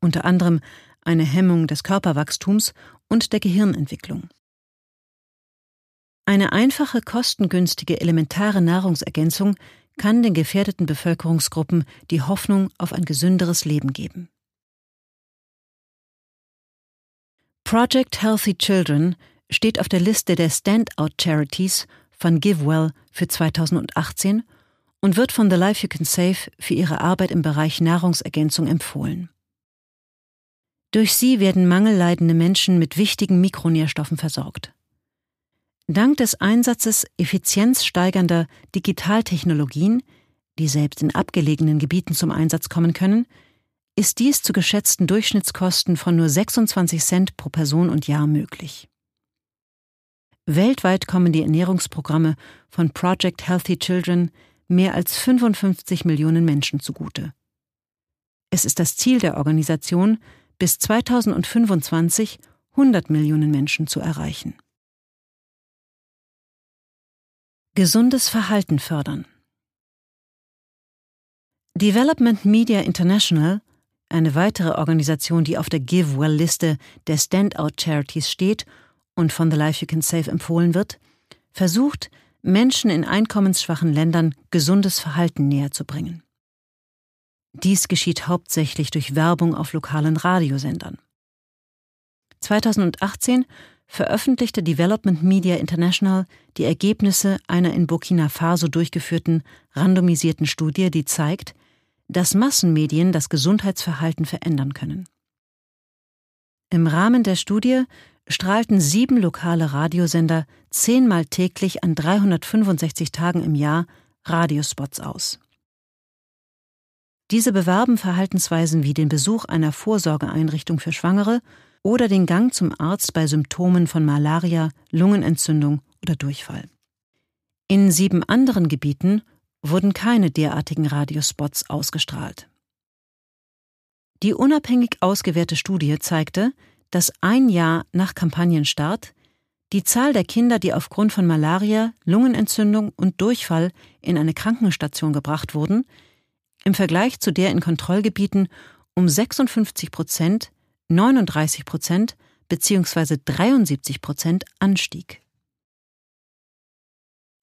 Unter anderem eine Hemmung des Körperwachstums und der Gehirnentwicklung. Eine einfache, kostengünstige, elementare Nahrungsergänzung kann den gefährdeten Bevölkerungsgruppen die Hoffnung auf ein gesünderes Leben geben. Project Healthy Children steht auf der Liste der Standout Charities von GiveWell für 2018 und wird von The Life You Can Save für ihre Arbeit im Bereich Nahrungsergänzung empfohlen. Durch sie werden mangelleidende Menschen mit wichtigen Mikronährstoffen versorgt. Dank des Einsatzes effizienzsteigernder Digitaltechnologien, die selbst in abgelegenen Gebieten zum Einsatz kommen können, ist dies zu geschätzten Durchschnittskosten von nur 26 Cent pro Person und Jahr möglich. Weltweit kommen die Ernährungsprogramme von Project Healthy Children mehr als 55 Millionen Menschen zugute. Es ist das Ziel der Organisation, bis 2025 100 Millionen Menschen zu erreichen. Gesundes Verhalten fördern. Development Media International, eine weitere Organisation, die auf der GiveWell-Liste der Standout Charities steht und von The Life You Can Save empfohlen wird, versucht, Menschen in einkommensschwachen Ländern gesundes Verhalten näher zu bringen. Dies geschieht hauptsächlich durch Werbung auf lokalen Radiosendern. 2018 veröffentlichte Development Media International die Ergebnisse einer in Burkina Faso durchgeführten randomisierten Studie, die zeigt, dass Massenmedien das Gesundheitsverhalten verändern können. Im Rahmen der Studie strahlten sieben lokale Radiosender zehnmal täglich an 365 Tagen im Jahr Radiospots aus. Diese bewerben Verhaltensweisen wie den Besuch einer Vorsorgeeinrichtung für Schwangere oder den Gang zum Arzt bei Symptomen von Malaria, Lungenentzündung oder Durchfall. In sieben anderen Gebieten wurden keine derartigen Radiospots ausgestrahlt. Die unabhängig ausgewertete Studie zeigte, dass ein Jahr nach Kampagnenstart die Zahl der Kinder, die aufgrund von Malaria, Lungenentzündung und Durchfall in eine Krankenstation gebracht wurden, im Vergleich zu der in Kontrollgebieten um 56 Prozent, 39 Prozent bzw. 73 Prozent anstieg.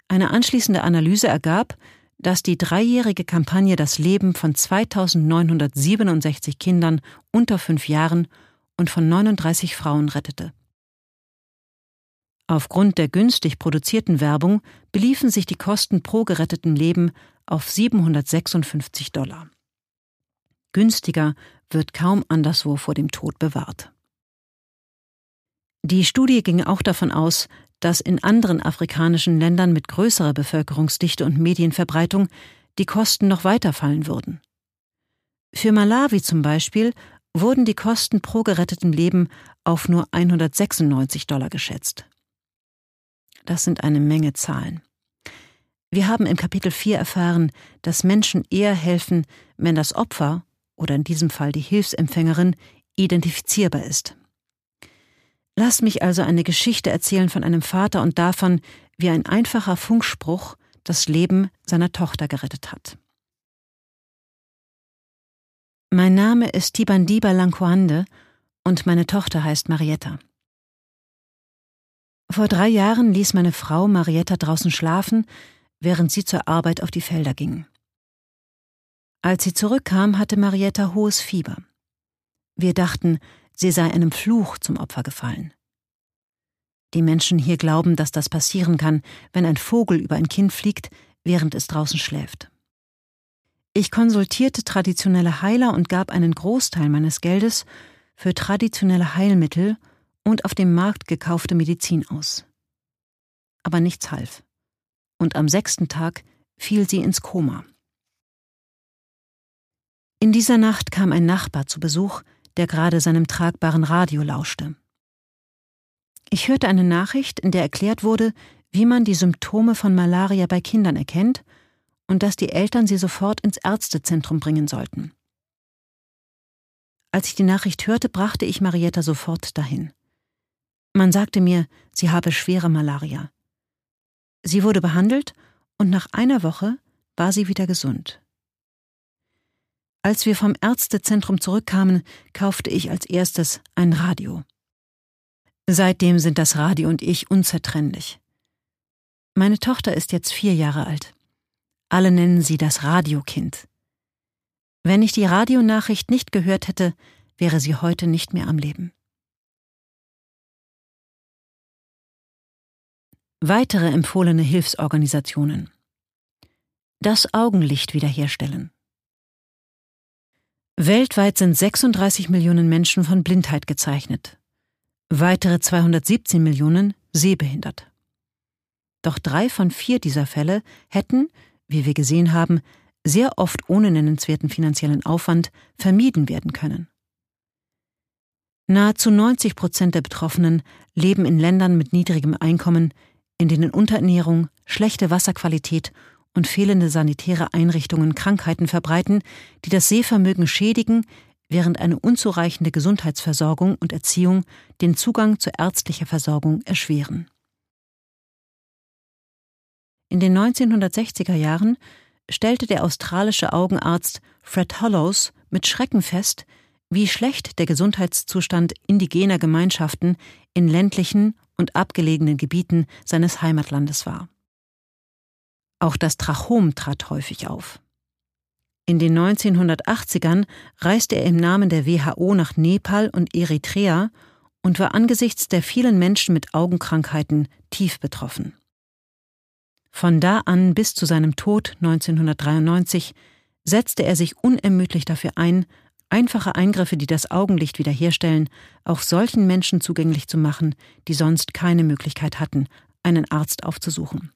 Eine anschließende Analyse ergab, dass die dreijährige Kampagne das Leben von 2967 Kindern unter fünf Jahren und von 39 Frauen rettete. Aufgrund der günstig produzierten Werbung beliefen sich die Kosten pro geretteten Leben auf 756 Dollar. Günstiger wird kaum anderswo vor dem Tod bewahrt. Die Studie ging auch davon aus, dass in anderen afrikanischen Ländern mit größerer Bevölkerungsdichte und Medienverbreitung die Kosten noch weiter fallen würden. Für Malawi zum Beispiel wurden die Kosten pro gerettetem Leben auf nur 196 Dollar geschätzt. Das sind eine Menge Zahlen. Wir haben im Kapitel 4 erfahren, dass Menschen eher helfen, wenn das Opfer, oder in diesem Fall die Hilfsempfängerin, identifizierbar ist. Lass mich also eine Geschichte erzählen von einem Vater und davon, wie ein einfacher Funkspruch das Leben seiner Tochter gerettet hat. Mein Name ist Tibandiba Lankoande und meine Tochter heißt Marietta. Vor drei Jahren ließ meine Frau Marietta draußen schlafen, während sie zur Arbeit auf die Felder ging. Als sie zurückkam, hatte Marietta hohes Fieber. Wir dachten, sie sei einem Fluch zum Opfer gefallen. Die Menschen hier glauben, dass das passieren kann, wenn ein Vogel über ein Kind fliegt, während es draußen schläft. Ich konsultierte traditionelle Heiler und gab einen Großteil meines Geldes für traditionelle Heilmittel und auf dem Markt gekaufte Medizin aus. Aber nichts half. Und am sechsten Tag fiel sie ins Koma. In dieser Nacht kam ein Nachbar zu Besuch, der gerade seinem tragbaren Radio lauschte. Ich hörte eine Nachricht, in der erklärt wurde, wie man die Symptome von Malaria bei Kindern erkennt und dass die Eltern sie sofort ins Ärztezentrum bringen sollten. Als ich die Nachricht hörte, brachte ich Marietta sofort dahin. Man sagte mir, sie habe schwere Malaria. Sie wurde behandelt und nach einer Woche war sie wieder gesund. Als wir vom Ärztezentrum zurückkamen, kaufte ich als erstes ein Radio. Seitdem sind das Radio und ich unzertrennlich. Meine Tochter ist jetzt vier Jahre alt. Alle nennen sie das Radiokind. Wenn ich die Radionachricht nicht gehört hätte, wäre sie heute nicht mehr am Leben. Weitere empfohlene Hilfsorganisationen. Das Augenlicht wiederherstellen. Weltweit sind 36 Millionen Menschen von Blindheit gezeichnet. Weitere 217 Millionen sehbehindert. Doch drei von vier dieser Fälle hätten, wie wir gesehen haben, sehr oft ohne nennenswerten finanziellen Aufwand vermieden werden können. Nahezu 90 Prozent der Betroffenen leben in Ländern mit niedrigem Einkommen, in denen Unterernährung, schlechte Wasserqualität und fehlende sanitäre Einrichtungen Krankheiten verbreiten, die das Sehvermögen schädigen, während eine unzureichende Gesundheitsversorgung und Erziehung den Zugang zu ärztlicher Versorgung erschweren. In den 1960er Jahren stellte der australische Augenarzt Fred Hollows mit Schrecken fest, wie schlecht der Gesundheitszustand indigener Gemeinschaften in ländlichen und abgelegenen Gebieten seines Heimatlandes war. Auch das Trachom trat häufig auf. In den 1980ern reiste er im Namen der WHO nach Nepal und Eritrea und war angesichts der vielen Menschen mit Augenkrankheiten tief betroffen. Von da an bis zu seinem Tod 1993 setzte er sich unermüdlich dafür ein, einfache Eingriffe, die das Augenlicht wiederherstellen, auch solchen Menschen zugänglich zu machen, die sonst keine Möglichkeit hatten, einen Arzt aufzusuchen.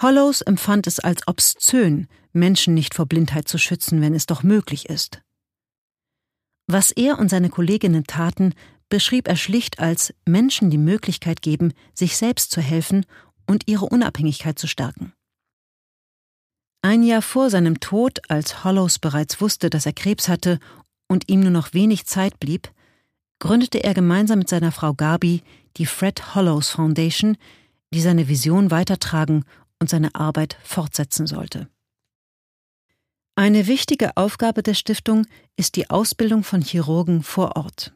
Hollows empfand es als obszön, Menschen nicht vor Blindheit zu schützen, wenn es doch möglich ist. Was er und seine Kolleginnen taten, beschrieb er schlicht als Menschen die Möglichkeit geben, sich selbst zu helfen und ihre Unabhängigkeit zu stärken. Ein Jahr vor seinem Tod, als Hollows bereits wusste, dass er Krebs hatte und ihm nur noch wenig Zeit blieb, gründete er gemeinsam mit seiner Frau Gabi die Fred Hollows Foundation, die seine Vision weitertragen und seine Arbeit fortsetzen sollte. Eine wichtige Aufgabe der Stiftung ist die Ausbildung von Chirurgen vor Ort.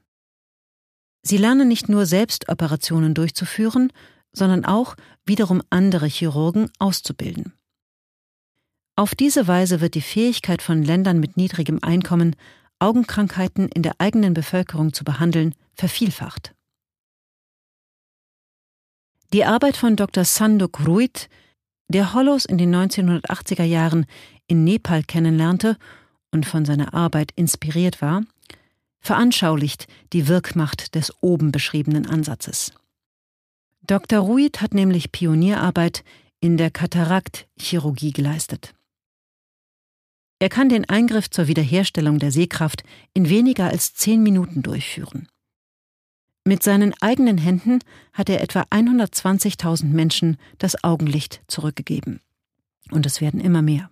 Sie lernen nicht nur selbst Operationen durchzuführen, sondern auch wiederum andere Chirurgen auszubilden. Auf diese Weise wird die Fähigkeit von Ländern mit niedrigem Einkommen, Augenkrankheiten in der eigenen Bevölkerung zu behandeln, vervielfacht. Die Arbeit von Dr. Sanduk Ruit, der Hollows in den 1980er Jahren in Nepal kennenlernte und von seiner Arbeit inspiriert war, veranschaulicht die Wirkmacht des oben beschriebenen Ansatzes. Dr. Ruit hat nämlich Pionierarbeit in der Kataraktchirurgie geleistet. Er kann den Eingriff zur Wiederherstellung der Sehkraft in weniger als zehn Minuten durchführen. Mit seinen eigenen Händen hat er etwa 120.000 Menschen das Augenlicht zurückgegeben. Und es werden immer mehr.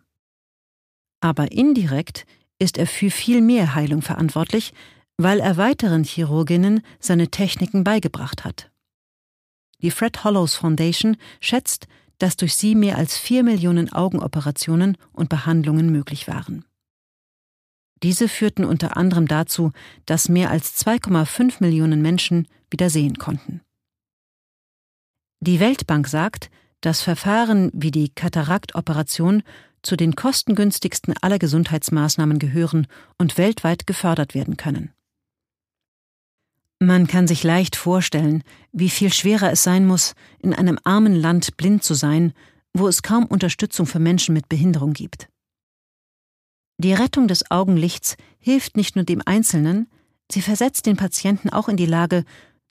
Aber indirekt ist er für viel mehr Heilung verantwortlich, weil er weiteren Chirurginnen seine Techniken beigebracht hat. Die Fred Hollows Foundation schätzt, dass durch sie mehr als vier Millionen Augenoperationen und Behandlungen möglich waren. Diese führten unter anderem dazu, dass mehr als 2,5 Millionen Menschen wieder sehen konnten. Die Weltbank sagt, dass Verfahren wie die Kataraktoperation zu den kostengünstigsten aller Gesundheitsmaßnahmen gehören und weltweit gefördert werden können. Man kann sich leicht vorstellen, wie viel schwerer es sein muss, in einem armen Land blind zu sein, wo es kaum Unterstützung für Menschen mit Behinderung gibt. Die Rettung des Augenlichts hilft nicht nur dem Einzelnen, sie versetzt den Patienten auch in die Lage,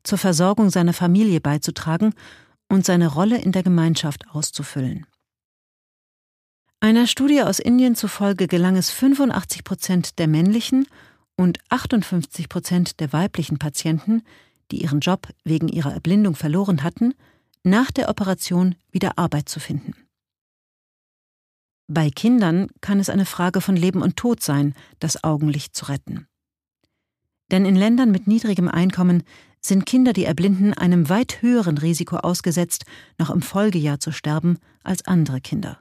zur Versorgung seiner Familie beizutragen und seine Rolle in der Gemeinschaft auszufüllen. Einer Studie aus Indien zufolge gelang es 85 Prozent der männlichen und 58 Prozent der weiblichen Patienten, die ihren Job wegen ihrer Erblindung verloren hatten, nach der Operation wieder Arbeit zu finden. Bei Kindern kann es eine Frage von Leben und Tod sein, das Augenlicht zu retten. Denn in Ländern mit niedrigem Einkommen sind Kinder, die erblinden, einem weit höheren Risiko ausgesetzt, noch im Folgejahr zu sterben, als andere Kinder.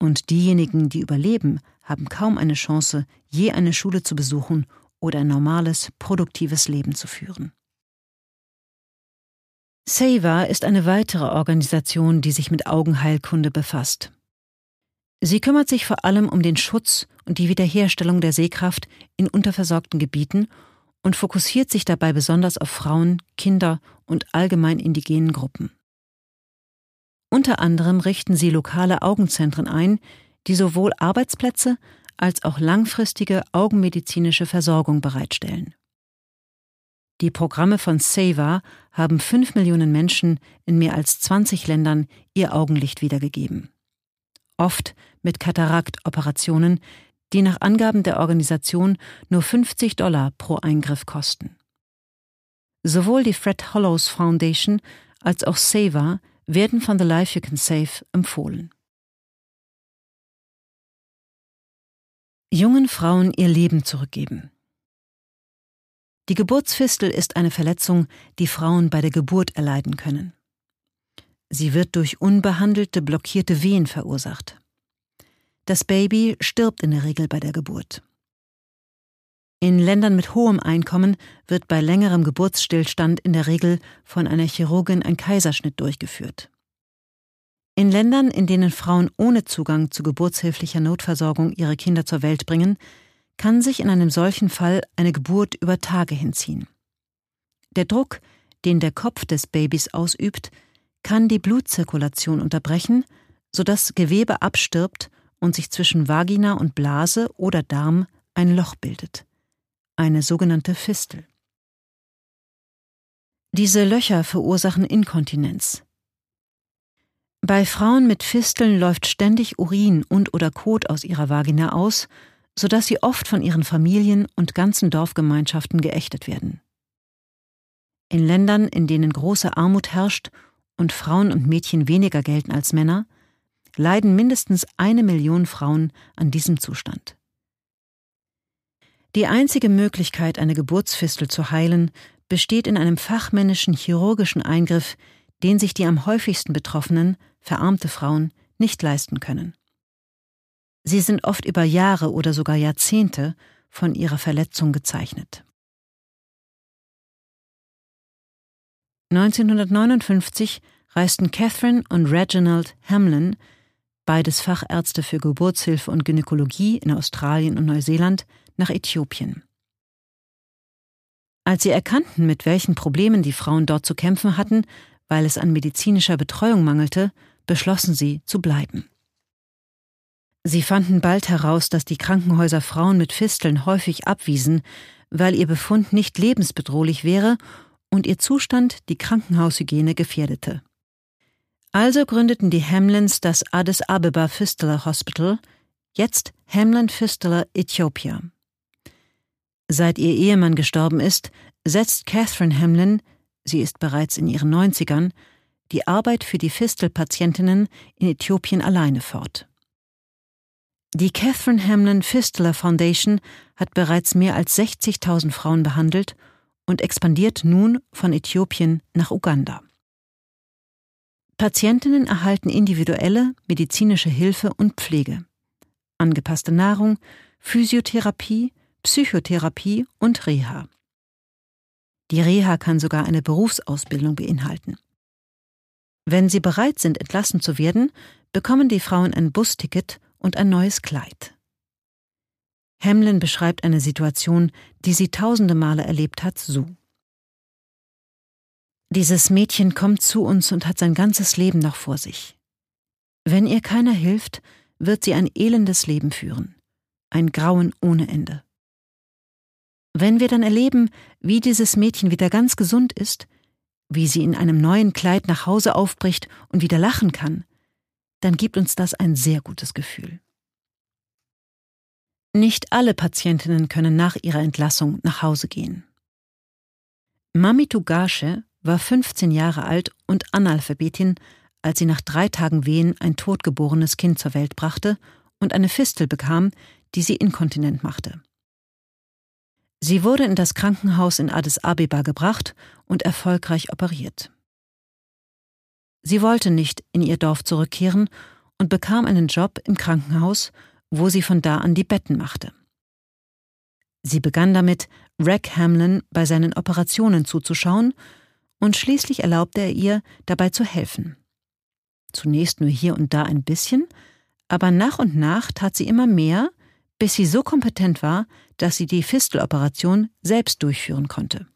Und diejenigen, die überleben, haben kaum eine Chance, je eine Schule zu besuchen oder ein normales, produktives Leben zu führen. SAVA ist eine weitere Organisation, die sich mit Augenheilkunde befasst. Sie kümmert sich vor allem um den Schutz und die Wiederherstellung der Sehkraft in unterversorgten Gebieten und fokussiert sich dabei besonders auf Frauen, Kinder und allgemein indigenen Gruppen. Unter anderem richten sie lokale Augenzentren ein, die sowohl Arbeitsplätze als auch langfristige augenmedizinische Versorgung bereitstellen. Die Programme von SAVA haben fünf Millionen Menschen in mehr als 20 Ländern ihr Augenlicht wiedergegeben. Oft mit Kataraktoperationen, die nach Angaben der Organisation nur 50 Dollar pro Eingriff kosten. Sowohl die Fred Hollows Foundation als auch SAVA werden von The Life You Can Save empfohlen. Jungen Frauen ihr Leben zurückgeben. Die Geburtsfistel ist eine Verletzung, die Frauen bei der Geburt erleiden können. Sie wird durch unbehandelte, blockierte Wehen verursacht. Das Baby stirbt in der Regel bei der Geburt. In Ländern mit hohem Einkommen wird bei längerem Geburtsstillstand in der Regel von einer Chirurgin ein Kaiserschnitt durchgeführt. In Ländern, in denen Frauen ohne Zugang zu geburtshilflicher Notversorgung ihre Kinder zur Welt bringen, kann sich in einem solchen Fall eine Geburt über Tage hinziehen. Der Druck, den der Kopf des Babys ausübt, kann die Blutzirkulation unterbrechen, sodass Gewebe abstirbt und sich zwischen Vagina und Blase oder Darm ein Loch bildet, eine sogenannte Fistel. Diese Löcher verursachen Inkontinenz. Bei Frauen mit Fisteln läuft ständig Urin und oder Kot aus ihrer Vagina aus sodass sie oft von ihren Familien und ganzen Dorfgemeinschaften geächtet werden. In Ländern, in denen große Armut herrscht und Frauen und Mädchen weniger gelten als Männer, leiden mindestens eine Million Frauen an diesem Zustand. Die einzige Möglichkeit, eine Geburtsfistel zu heilen, besteht in einem fachmännischen chirurgischen Eingriff, den sich die am häufigsten Betroffenen, verarmte Frauen, nicht leisten können. Sie sind oft über Jahre oder sogar Jahrzehnte von ihrer Verletzung gezeichnet. 1959 reisten Catherine und Reginald Hamlin, beides Fachärzte für Geburtshilfe und Gynäkologie in Australien und Neuseeland, nach Äthiopien. Als sie erkannten, mit welchen Problemen die Frauen dort zu kämpfen hatten, weil es an medizinischer Betreuung mangelte, beschlossen sie zu bleiben. Sie fanden bald heraus, dass die Krankenhäuser Frauen mit Fisteln häufig abwiesen, weil ihr Befund nicht lebensbedrohlich wäre und ihr Zustand die Krankenhaushygiene gefährdete. Also gründeten die Hamlins das Addis Abeba Fistula Hospital, jetzt Hamlin Fistula Ethiopia. Seit ihr Ehemann gestorben ist, setzt Catherine Hamlin, sie ist bereits in ihren Neunzigern, die Arbeit für die Fistelpatientinnen in Äthiopien alleine fort. Die Catherine Hamlin Fistula Foundation hat bereits mehr als 60.000 Frauen behandelt und expandiert nun von Äthiopien nach Uganda. Patientinnen erhalten individuelle medizinische Hilfe und Pflege, angepasste Nahrung, Physiotherapie, Psychotherapie und Reha. Die Reha kann sogar eine Berufsausbildung beinhalten. Wenn sie bereit sind, entlassen zu werden, bekommen die Frauen ein Busticket und ein neues Kleid. Hamlin beschreibt eine Situation, die sie tausende Male erlebt hat, so. Dieses Mädchen kommt zu uns und hat sein ganzes Leben noch vor sich. Wenn ihr keiner hilft, wird sie ein elendes Leben führen, ein Grauen ohne Ende. Wenn wir dann erleben, wie dieses Mädchen wieder ganz gesund ist, wie sie in einem neuen Kleid nach Hause aufbricht und wieder lachen kann, dann gibt uns das ein sehr gutes Gefühl. Nicht alle Patientinnen können nach ihrer Entlassung nach Hause gehen. Mami Tugashe war 15 Jahre alt und Analphabetin, als sie nach drei Tagen Wehen ein totgeborenes Kind zur Welt brachte und eine Fistel bekam, die sie inkontinent machte. Sie wurde in das Krankenhaus in Addis Abeba gebracht und erfolgreich operiert. Sie wollte nicht in ihr Dorf zurückkehren und bekam einen Job im Krankenhaus, wo sie von da an die Betten machte. Sie begann damit, Rack Hamlin bei seinen Operationen zuzuschauen, und schließlich erlaubte er ihr, dabei zu helfen. Zunächst nur hier und da ein bisschen, aber nach und nach tat sie immer mehr, bis sie so kompetent war, dass sie die Fisteloperation selbst durchführen konnte.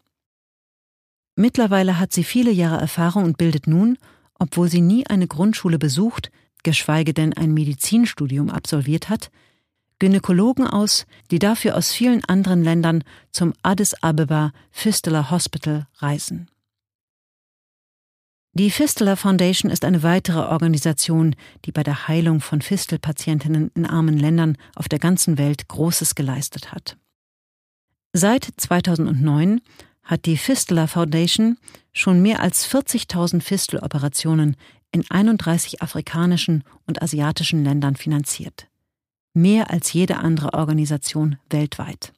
Mittlerweile hat sie viele Jahre Erfahrung und bildet nun, obwohl sie nie eine Grundschule besucht, geschweige denn ein Medizinstudium absolviert hat, Gynäkologen aus, die dafür aus vielen anderen Ländern zum Addis Abeba Fistula Hospital reisen. Die Fistula Foundation ist eine weitere Organisation, die bei der Heilung von Fistelpatientinnen in armen Ländern auf der ganzen Welt Großes geleistet hat. Seit 2009 hat die Fistula Foundation schon mehr als 40.000 Fisteloperationen in 31 afrikanischen und asiatischen Ländern finanziert. Mehr als jede andere Organisation weltweit.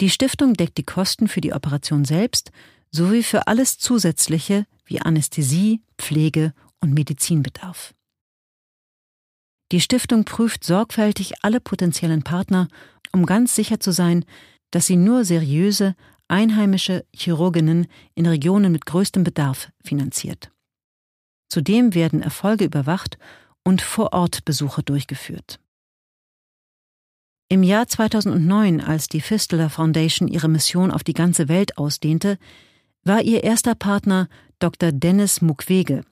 Die Stiftung deckt die Kosten für die Operation selbst sowie für alles Zusätzliche wie Anästhesie, Pflege und Medizinbedarf. Die Stiftung prüft sorgfältig alle potenziellen Partner, um ganz sicher zu sein, dass sie nur seriöse, einheimische Chirurginnen in Regionen mit größtem Bedarf finanziert. Zudem werden Erfolge überwacht und Vorortbesuche durchgeführt. Im Jahr 2009, als die Fistula Foundation ihre Mission auf die ganze Welt ausdehnte, war ihr erster Partner Dr. Dennis Mukwege,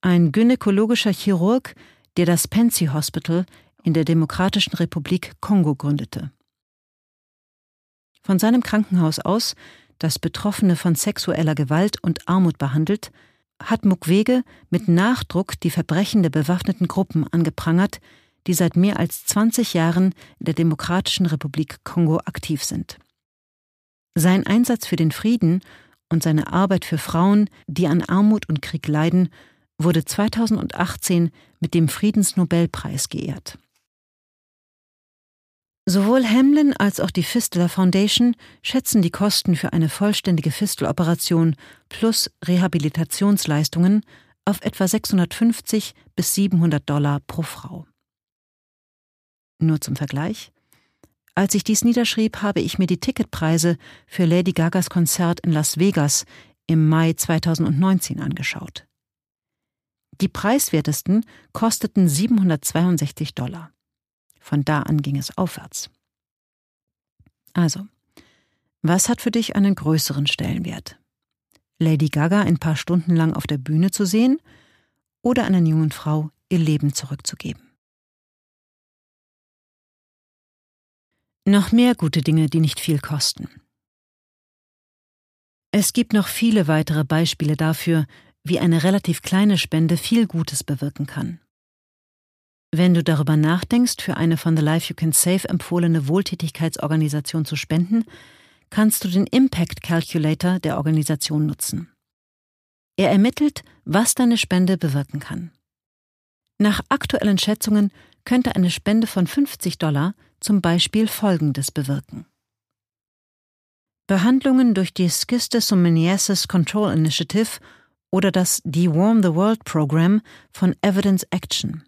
ein gynäkologischer Chirurg, der das Pensi Hospital in der Demokratischen Republik Kongo gründete. Von seinem Krankenhaus aus, das Betroffene von sexueller Gewalt und Armut behandelt, hat Mukwege mit Nachdruck die Verbrechen der bewaffneten Gruppen angeprangert, die seit mehr als 20 Jahren in der Demokratischen Republik Kongo aktiv sind. Sein Einsatz für den Frieden und seine Arbeit für Frauen, die an Armut und Krieg leiden, wurde 2018 mit dem Friedensnobelpreis geehrt. Sowohl Hamlin als auch die Fistula Foundation schätzen die Kosten für eine vollständige Fisteloperation plus Rehabilitationsleistungen auf etwa 650 bis 700 Dollar pro Frau. Nur zum Vergleich. Als ich dies niederschrieb, habe ich mir die Ticketpreise für Lady Gagas Konzert in Las Vegas im Mai 2019 angeschaut. Die preiswertesten kosteten 762 Dollar. Von da an ging es aufwärts. Also, was hat für dich einen größeren Stellenwert? Lady Gaga ein paar Stunden lang auf der Bühne zu sehen oder einer jungen Frau ihr Leben zurückzugeben? Noch mehr gute Dinge, die nicht viel kosten. Es gibt noch viele weitere Beispiele dafür, wie eine relativ kleine Spende viel Gutes bewirken kann. Wenn du darüber nachdenkst, für eine von The Life You Can Save empfohlene Wohltätigkeitsorganisation zu spenden, kannst du den Impact Calculator der Organisation nutzen. Er ermittelt, was deine Spende bewirken kann. Nach aktuellen Schätzungen könnte eine Spende von 50 Dollar zum Beispiel Folgendes bewirken. Behandlungen durch die Schistosomiasis Control Initiative oder das Deworm the World Program von Evidence Action.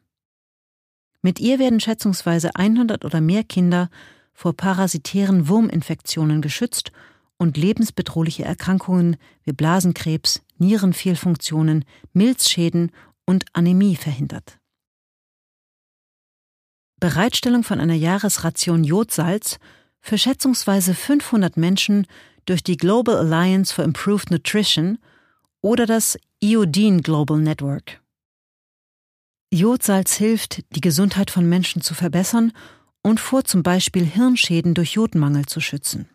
Mit ihr werden schätzungsweise 100 oder mehr Kinder vor parasitären Wurminfektionen geschützt und lebensbedrohliche Erkrankungen wie Blasenkrebs, Nierenfehlfunktionen, Milzschäden und Anämie verhindert. Bereitstellung von einer Jahresration Jodsalz für schätzungsweise 500 Menschen durch die Global Alliance for Improved Nutrition oder das Iodine Global Network. Jodsalz hilft, die Gesundheit von Menschen zu verbessern und vor zum Beispiel Hirnschäden durch Jodmangel zu schützen.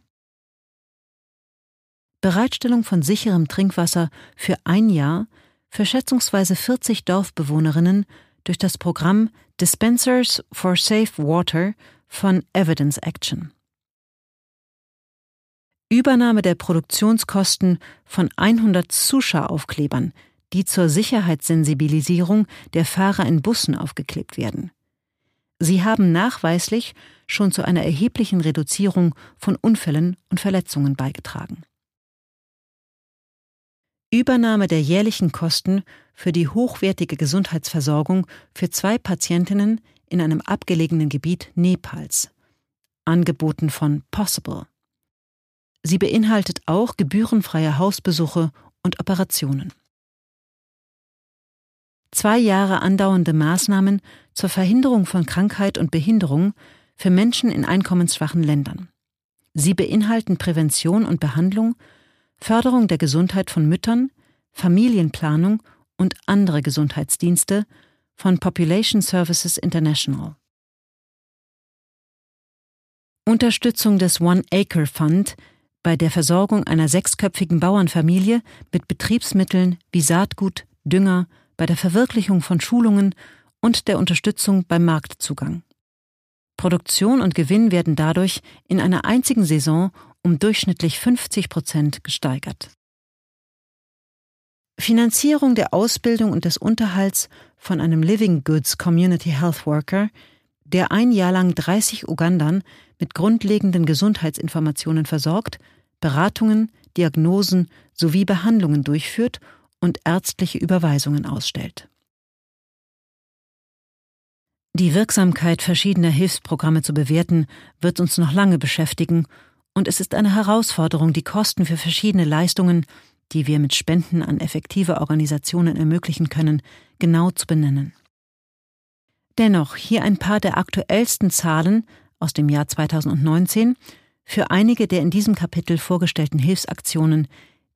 Bereitstellung von sicherem Trinkwasser für ein Jahr für schätzungsweise 40 Dorfbewohnerinnen durch das Programm Dispensers for Safe Water von Evidence Action. Übernahme der Produktionskosten von 100 Susha-Aufklebern, die zur Sicherheitssensibilisierung der Fahrer in Bussen aufgeklebt werden. Sie haben nachweislich schon zu einer erheblichen Reduzierung von Unfällen und Verletzungen beigetragen. Übernahme der jährlichen Kosten für die hochwertige Gesundheitsversorgung für zwei Patientinnen in einem abgelegenen Gebiet Nepals, angeboten von Possible. Sie beinhaltet auch gebührenfreie Hausbesuche und Operationen. Zwei Jahre andauernde Maßnahmen zur Verhinderung von Krankheit und Behinderung für Menschen in einkommensschwachen Ländern. Sie beinhalten Prävention und Behandlung, Förderung der Gesundheit von Müttern, Familienplanung und andere Gesundheitsdienste von Population Services International. Unterstützung des One Acre Fund bei der Versorgung einer sechsköpfigen Bauernfamilie mit Betriebsmitteln wie Saatgut, Dünger, bei der Verwirklichung von Schulungen und der Unterstützung beim Marktzugang. Produktion und Gewinn werden dadurch in einer einzigen Saison um durchschnittlich 50 Prozent gesteigert. Finanzierung der Ausbildung und des Unterhalts von einem Living Goods Community Health Worker, der ein Jahr lang 30 Ugandern mit grundlegenden Gesundheitsinformationen versorgt, Beratungen, Diagnosen sowie Behandlungen durchführt und ärztliche Überweisungen ausstellt. Die Wirksamkeit verschiedener Hilfsprogramme zu bewerten, wird uns noch lange beschäftigen, und es ist eine Herausforderung, die Kosten für verschiedene Leistungen, die wir mit Spenden an effektive Organisationen ermöglichen können, genau zu benennen. Dennoch hier ein paar der aktuellsten Zahlen aus dem Jahr 2019 für einige der in diesem Kapitel vorgestellten Hilfsaktionen,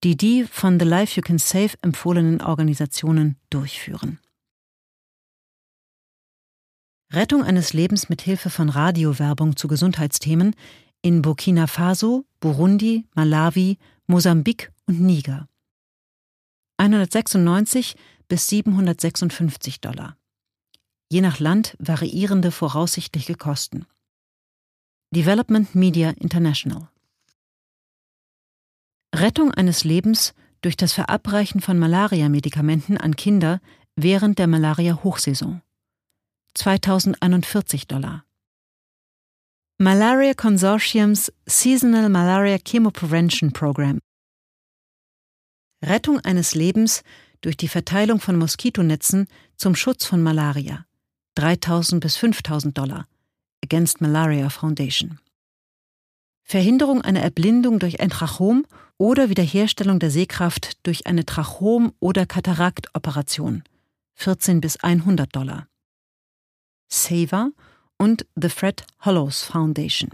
die die von The Life You Can Save empfohlenen Organisationen durchführen. Rettung eines Lebens mit Hilfe von Radiowerbung zu Gesundheitsthemen in Burkina Faso, Burundi, Malawi, Mosambik und Niger. 196 bis 756 Dollar. Je nach Land variierende voraussichtliche Kosten. Development Media International Rettung eines Lebens durch das Verabreichen von Malaria-Medikamenten an Kinder während der Malaria-Hochsaison. 2041 Dollar. Malaria Consortiums Seasonal Malaria Chemoprevention Program. Rettung eines Lebens durch die Verteilung von Moskitonetzen zum Schutz von Malaria. 3000 bis 5000 Dollar. Against Malaria Foundation. Verhinderung einer Erblindung durch ein Trachom oder Wiederherstellung der Sehkraft durch eine Trachom- oder Kataraktoperation 14 bis 100 Dollar. SAVA und The Fred Hollows Foundation.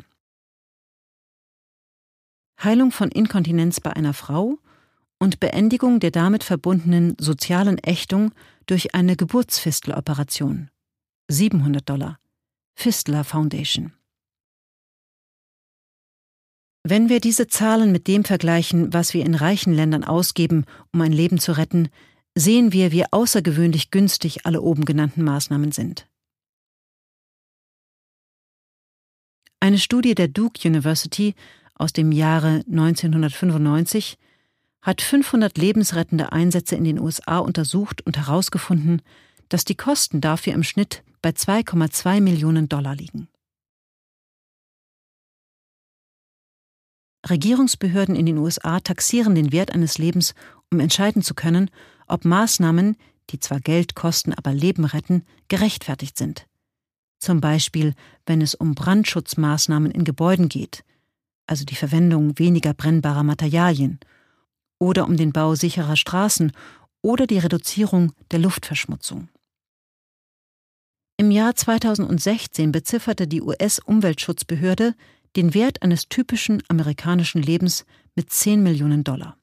Heilung von Inkontinenz bei einer Frau und Beendigung der damit verbundenen sozialen Ächtung durch eine Geburtsfisteloperation 700 Dollar. Fistler Foundation. Wenn wir diese Zahlen mit dem vergleichen, was wir in reichen Ländern ausgeben, um ein Leben zu retten, sehen wir, wie außergewöhnlich günstig alle oben genannten Maßnahmen sind. Eine Studie der Duke University aus dem Jahre 1995 hat 500 lebensrettende Einsätze in den USA untersucht und herausgefunden, dass die Kosten dafür im Schnitt bei 2,2 Millionen Dollar liegen. Regierungsbehörden in den USA taxieren den Wert eines Lebens, um entscheiden zu können, ob Maßnahmen, die zwar Geld kosten, aber Leben retten, gerechtfertigt sind. Zum Beispiel, wenn es um Brandschutzmaßnahmen in Gebäuden geht, also die Verwendung weniger brennbarer Materialien, oder um den Bau sicherer Straßen oder die Reduzierung der Luftverschmutzung. Im Jahr 2016 bezifferte die US-Umweltschutzbehörde den Wert eines typischen amerikanischen Lebens mit 10 Millionen Dollar,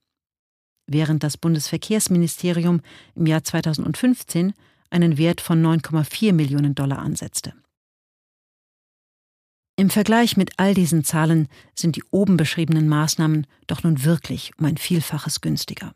während das Bundesverkehrsministerium im Jahr 2015 einen Wert von 9,4 Millionen Dollar ansetzte. Im Vergleich mit all diesen Zahlen sind die oben beschriebenen Maßnahmen doch nun wirklich um ein Vielfaches günstiger.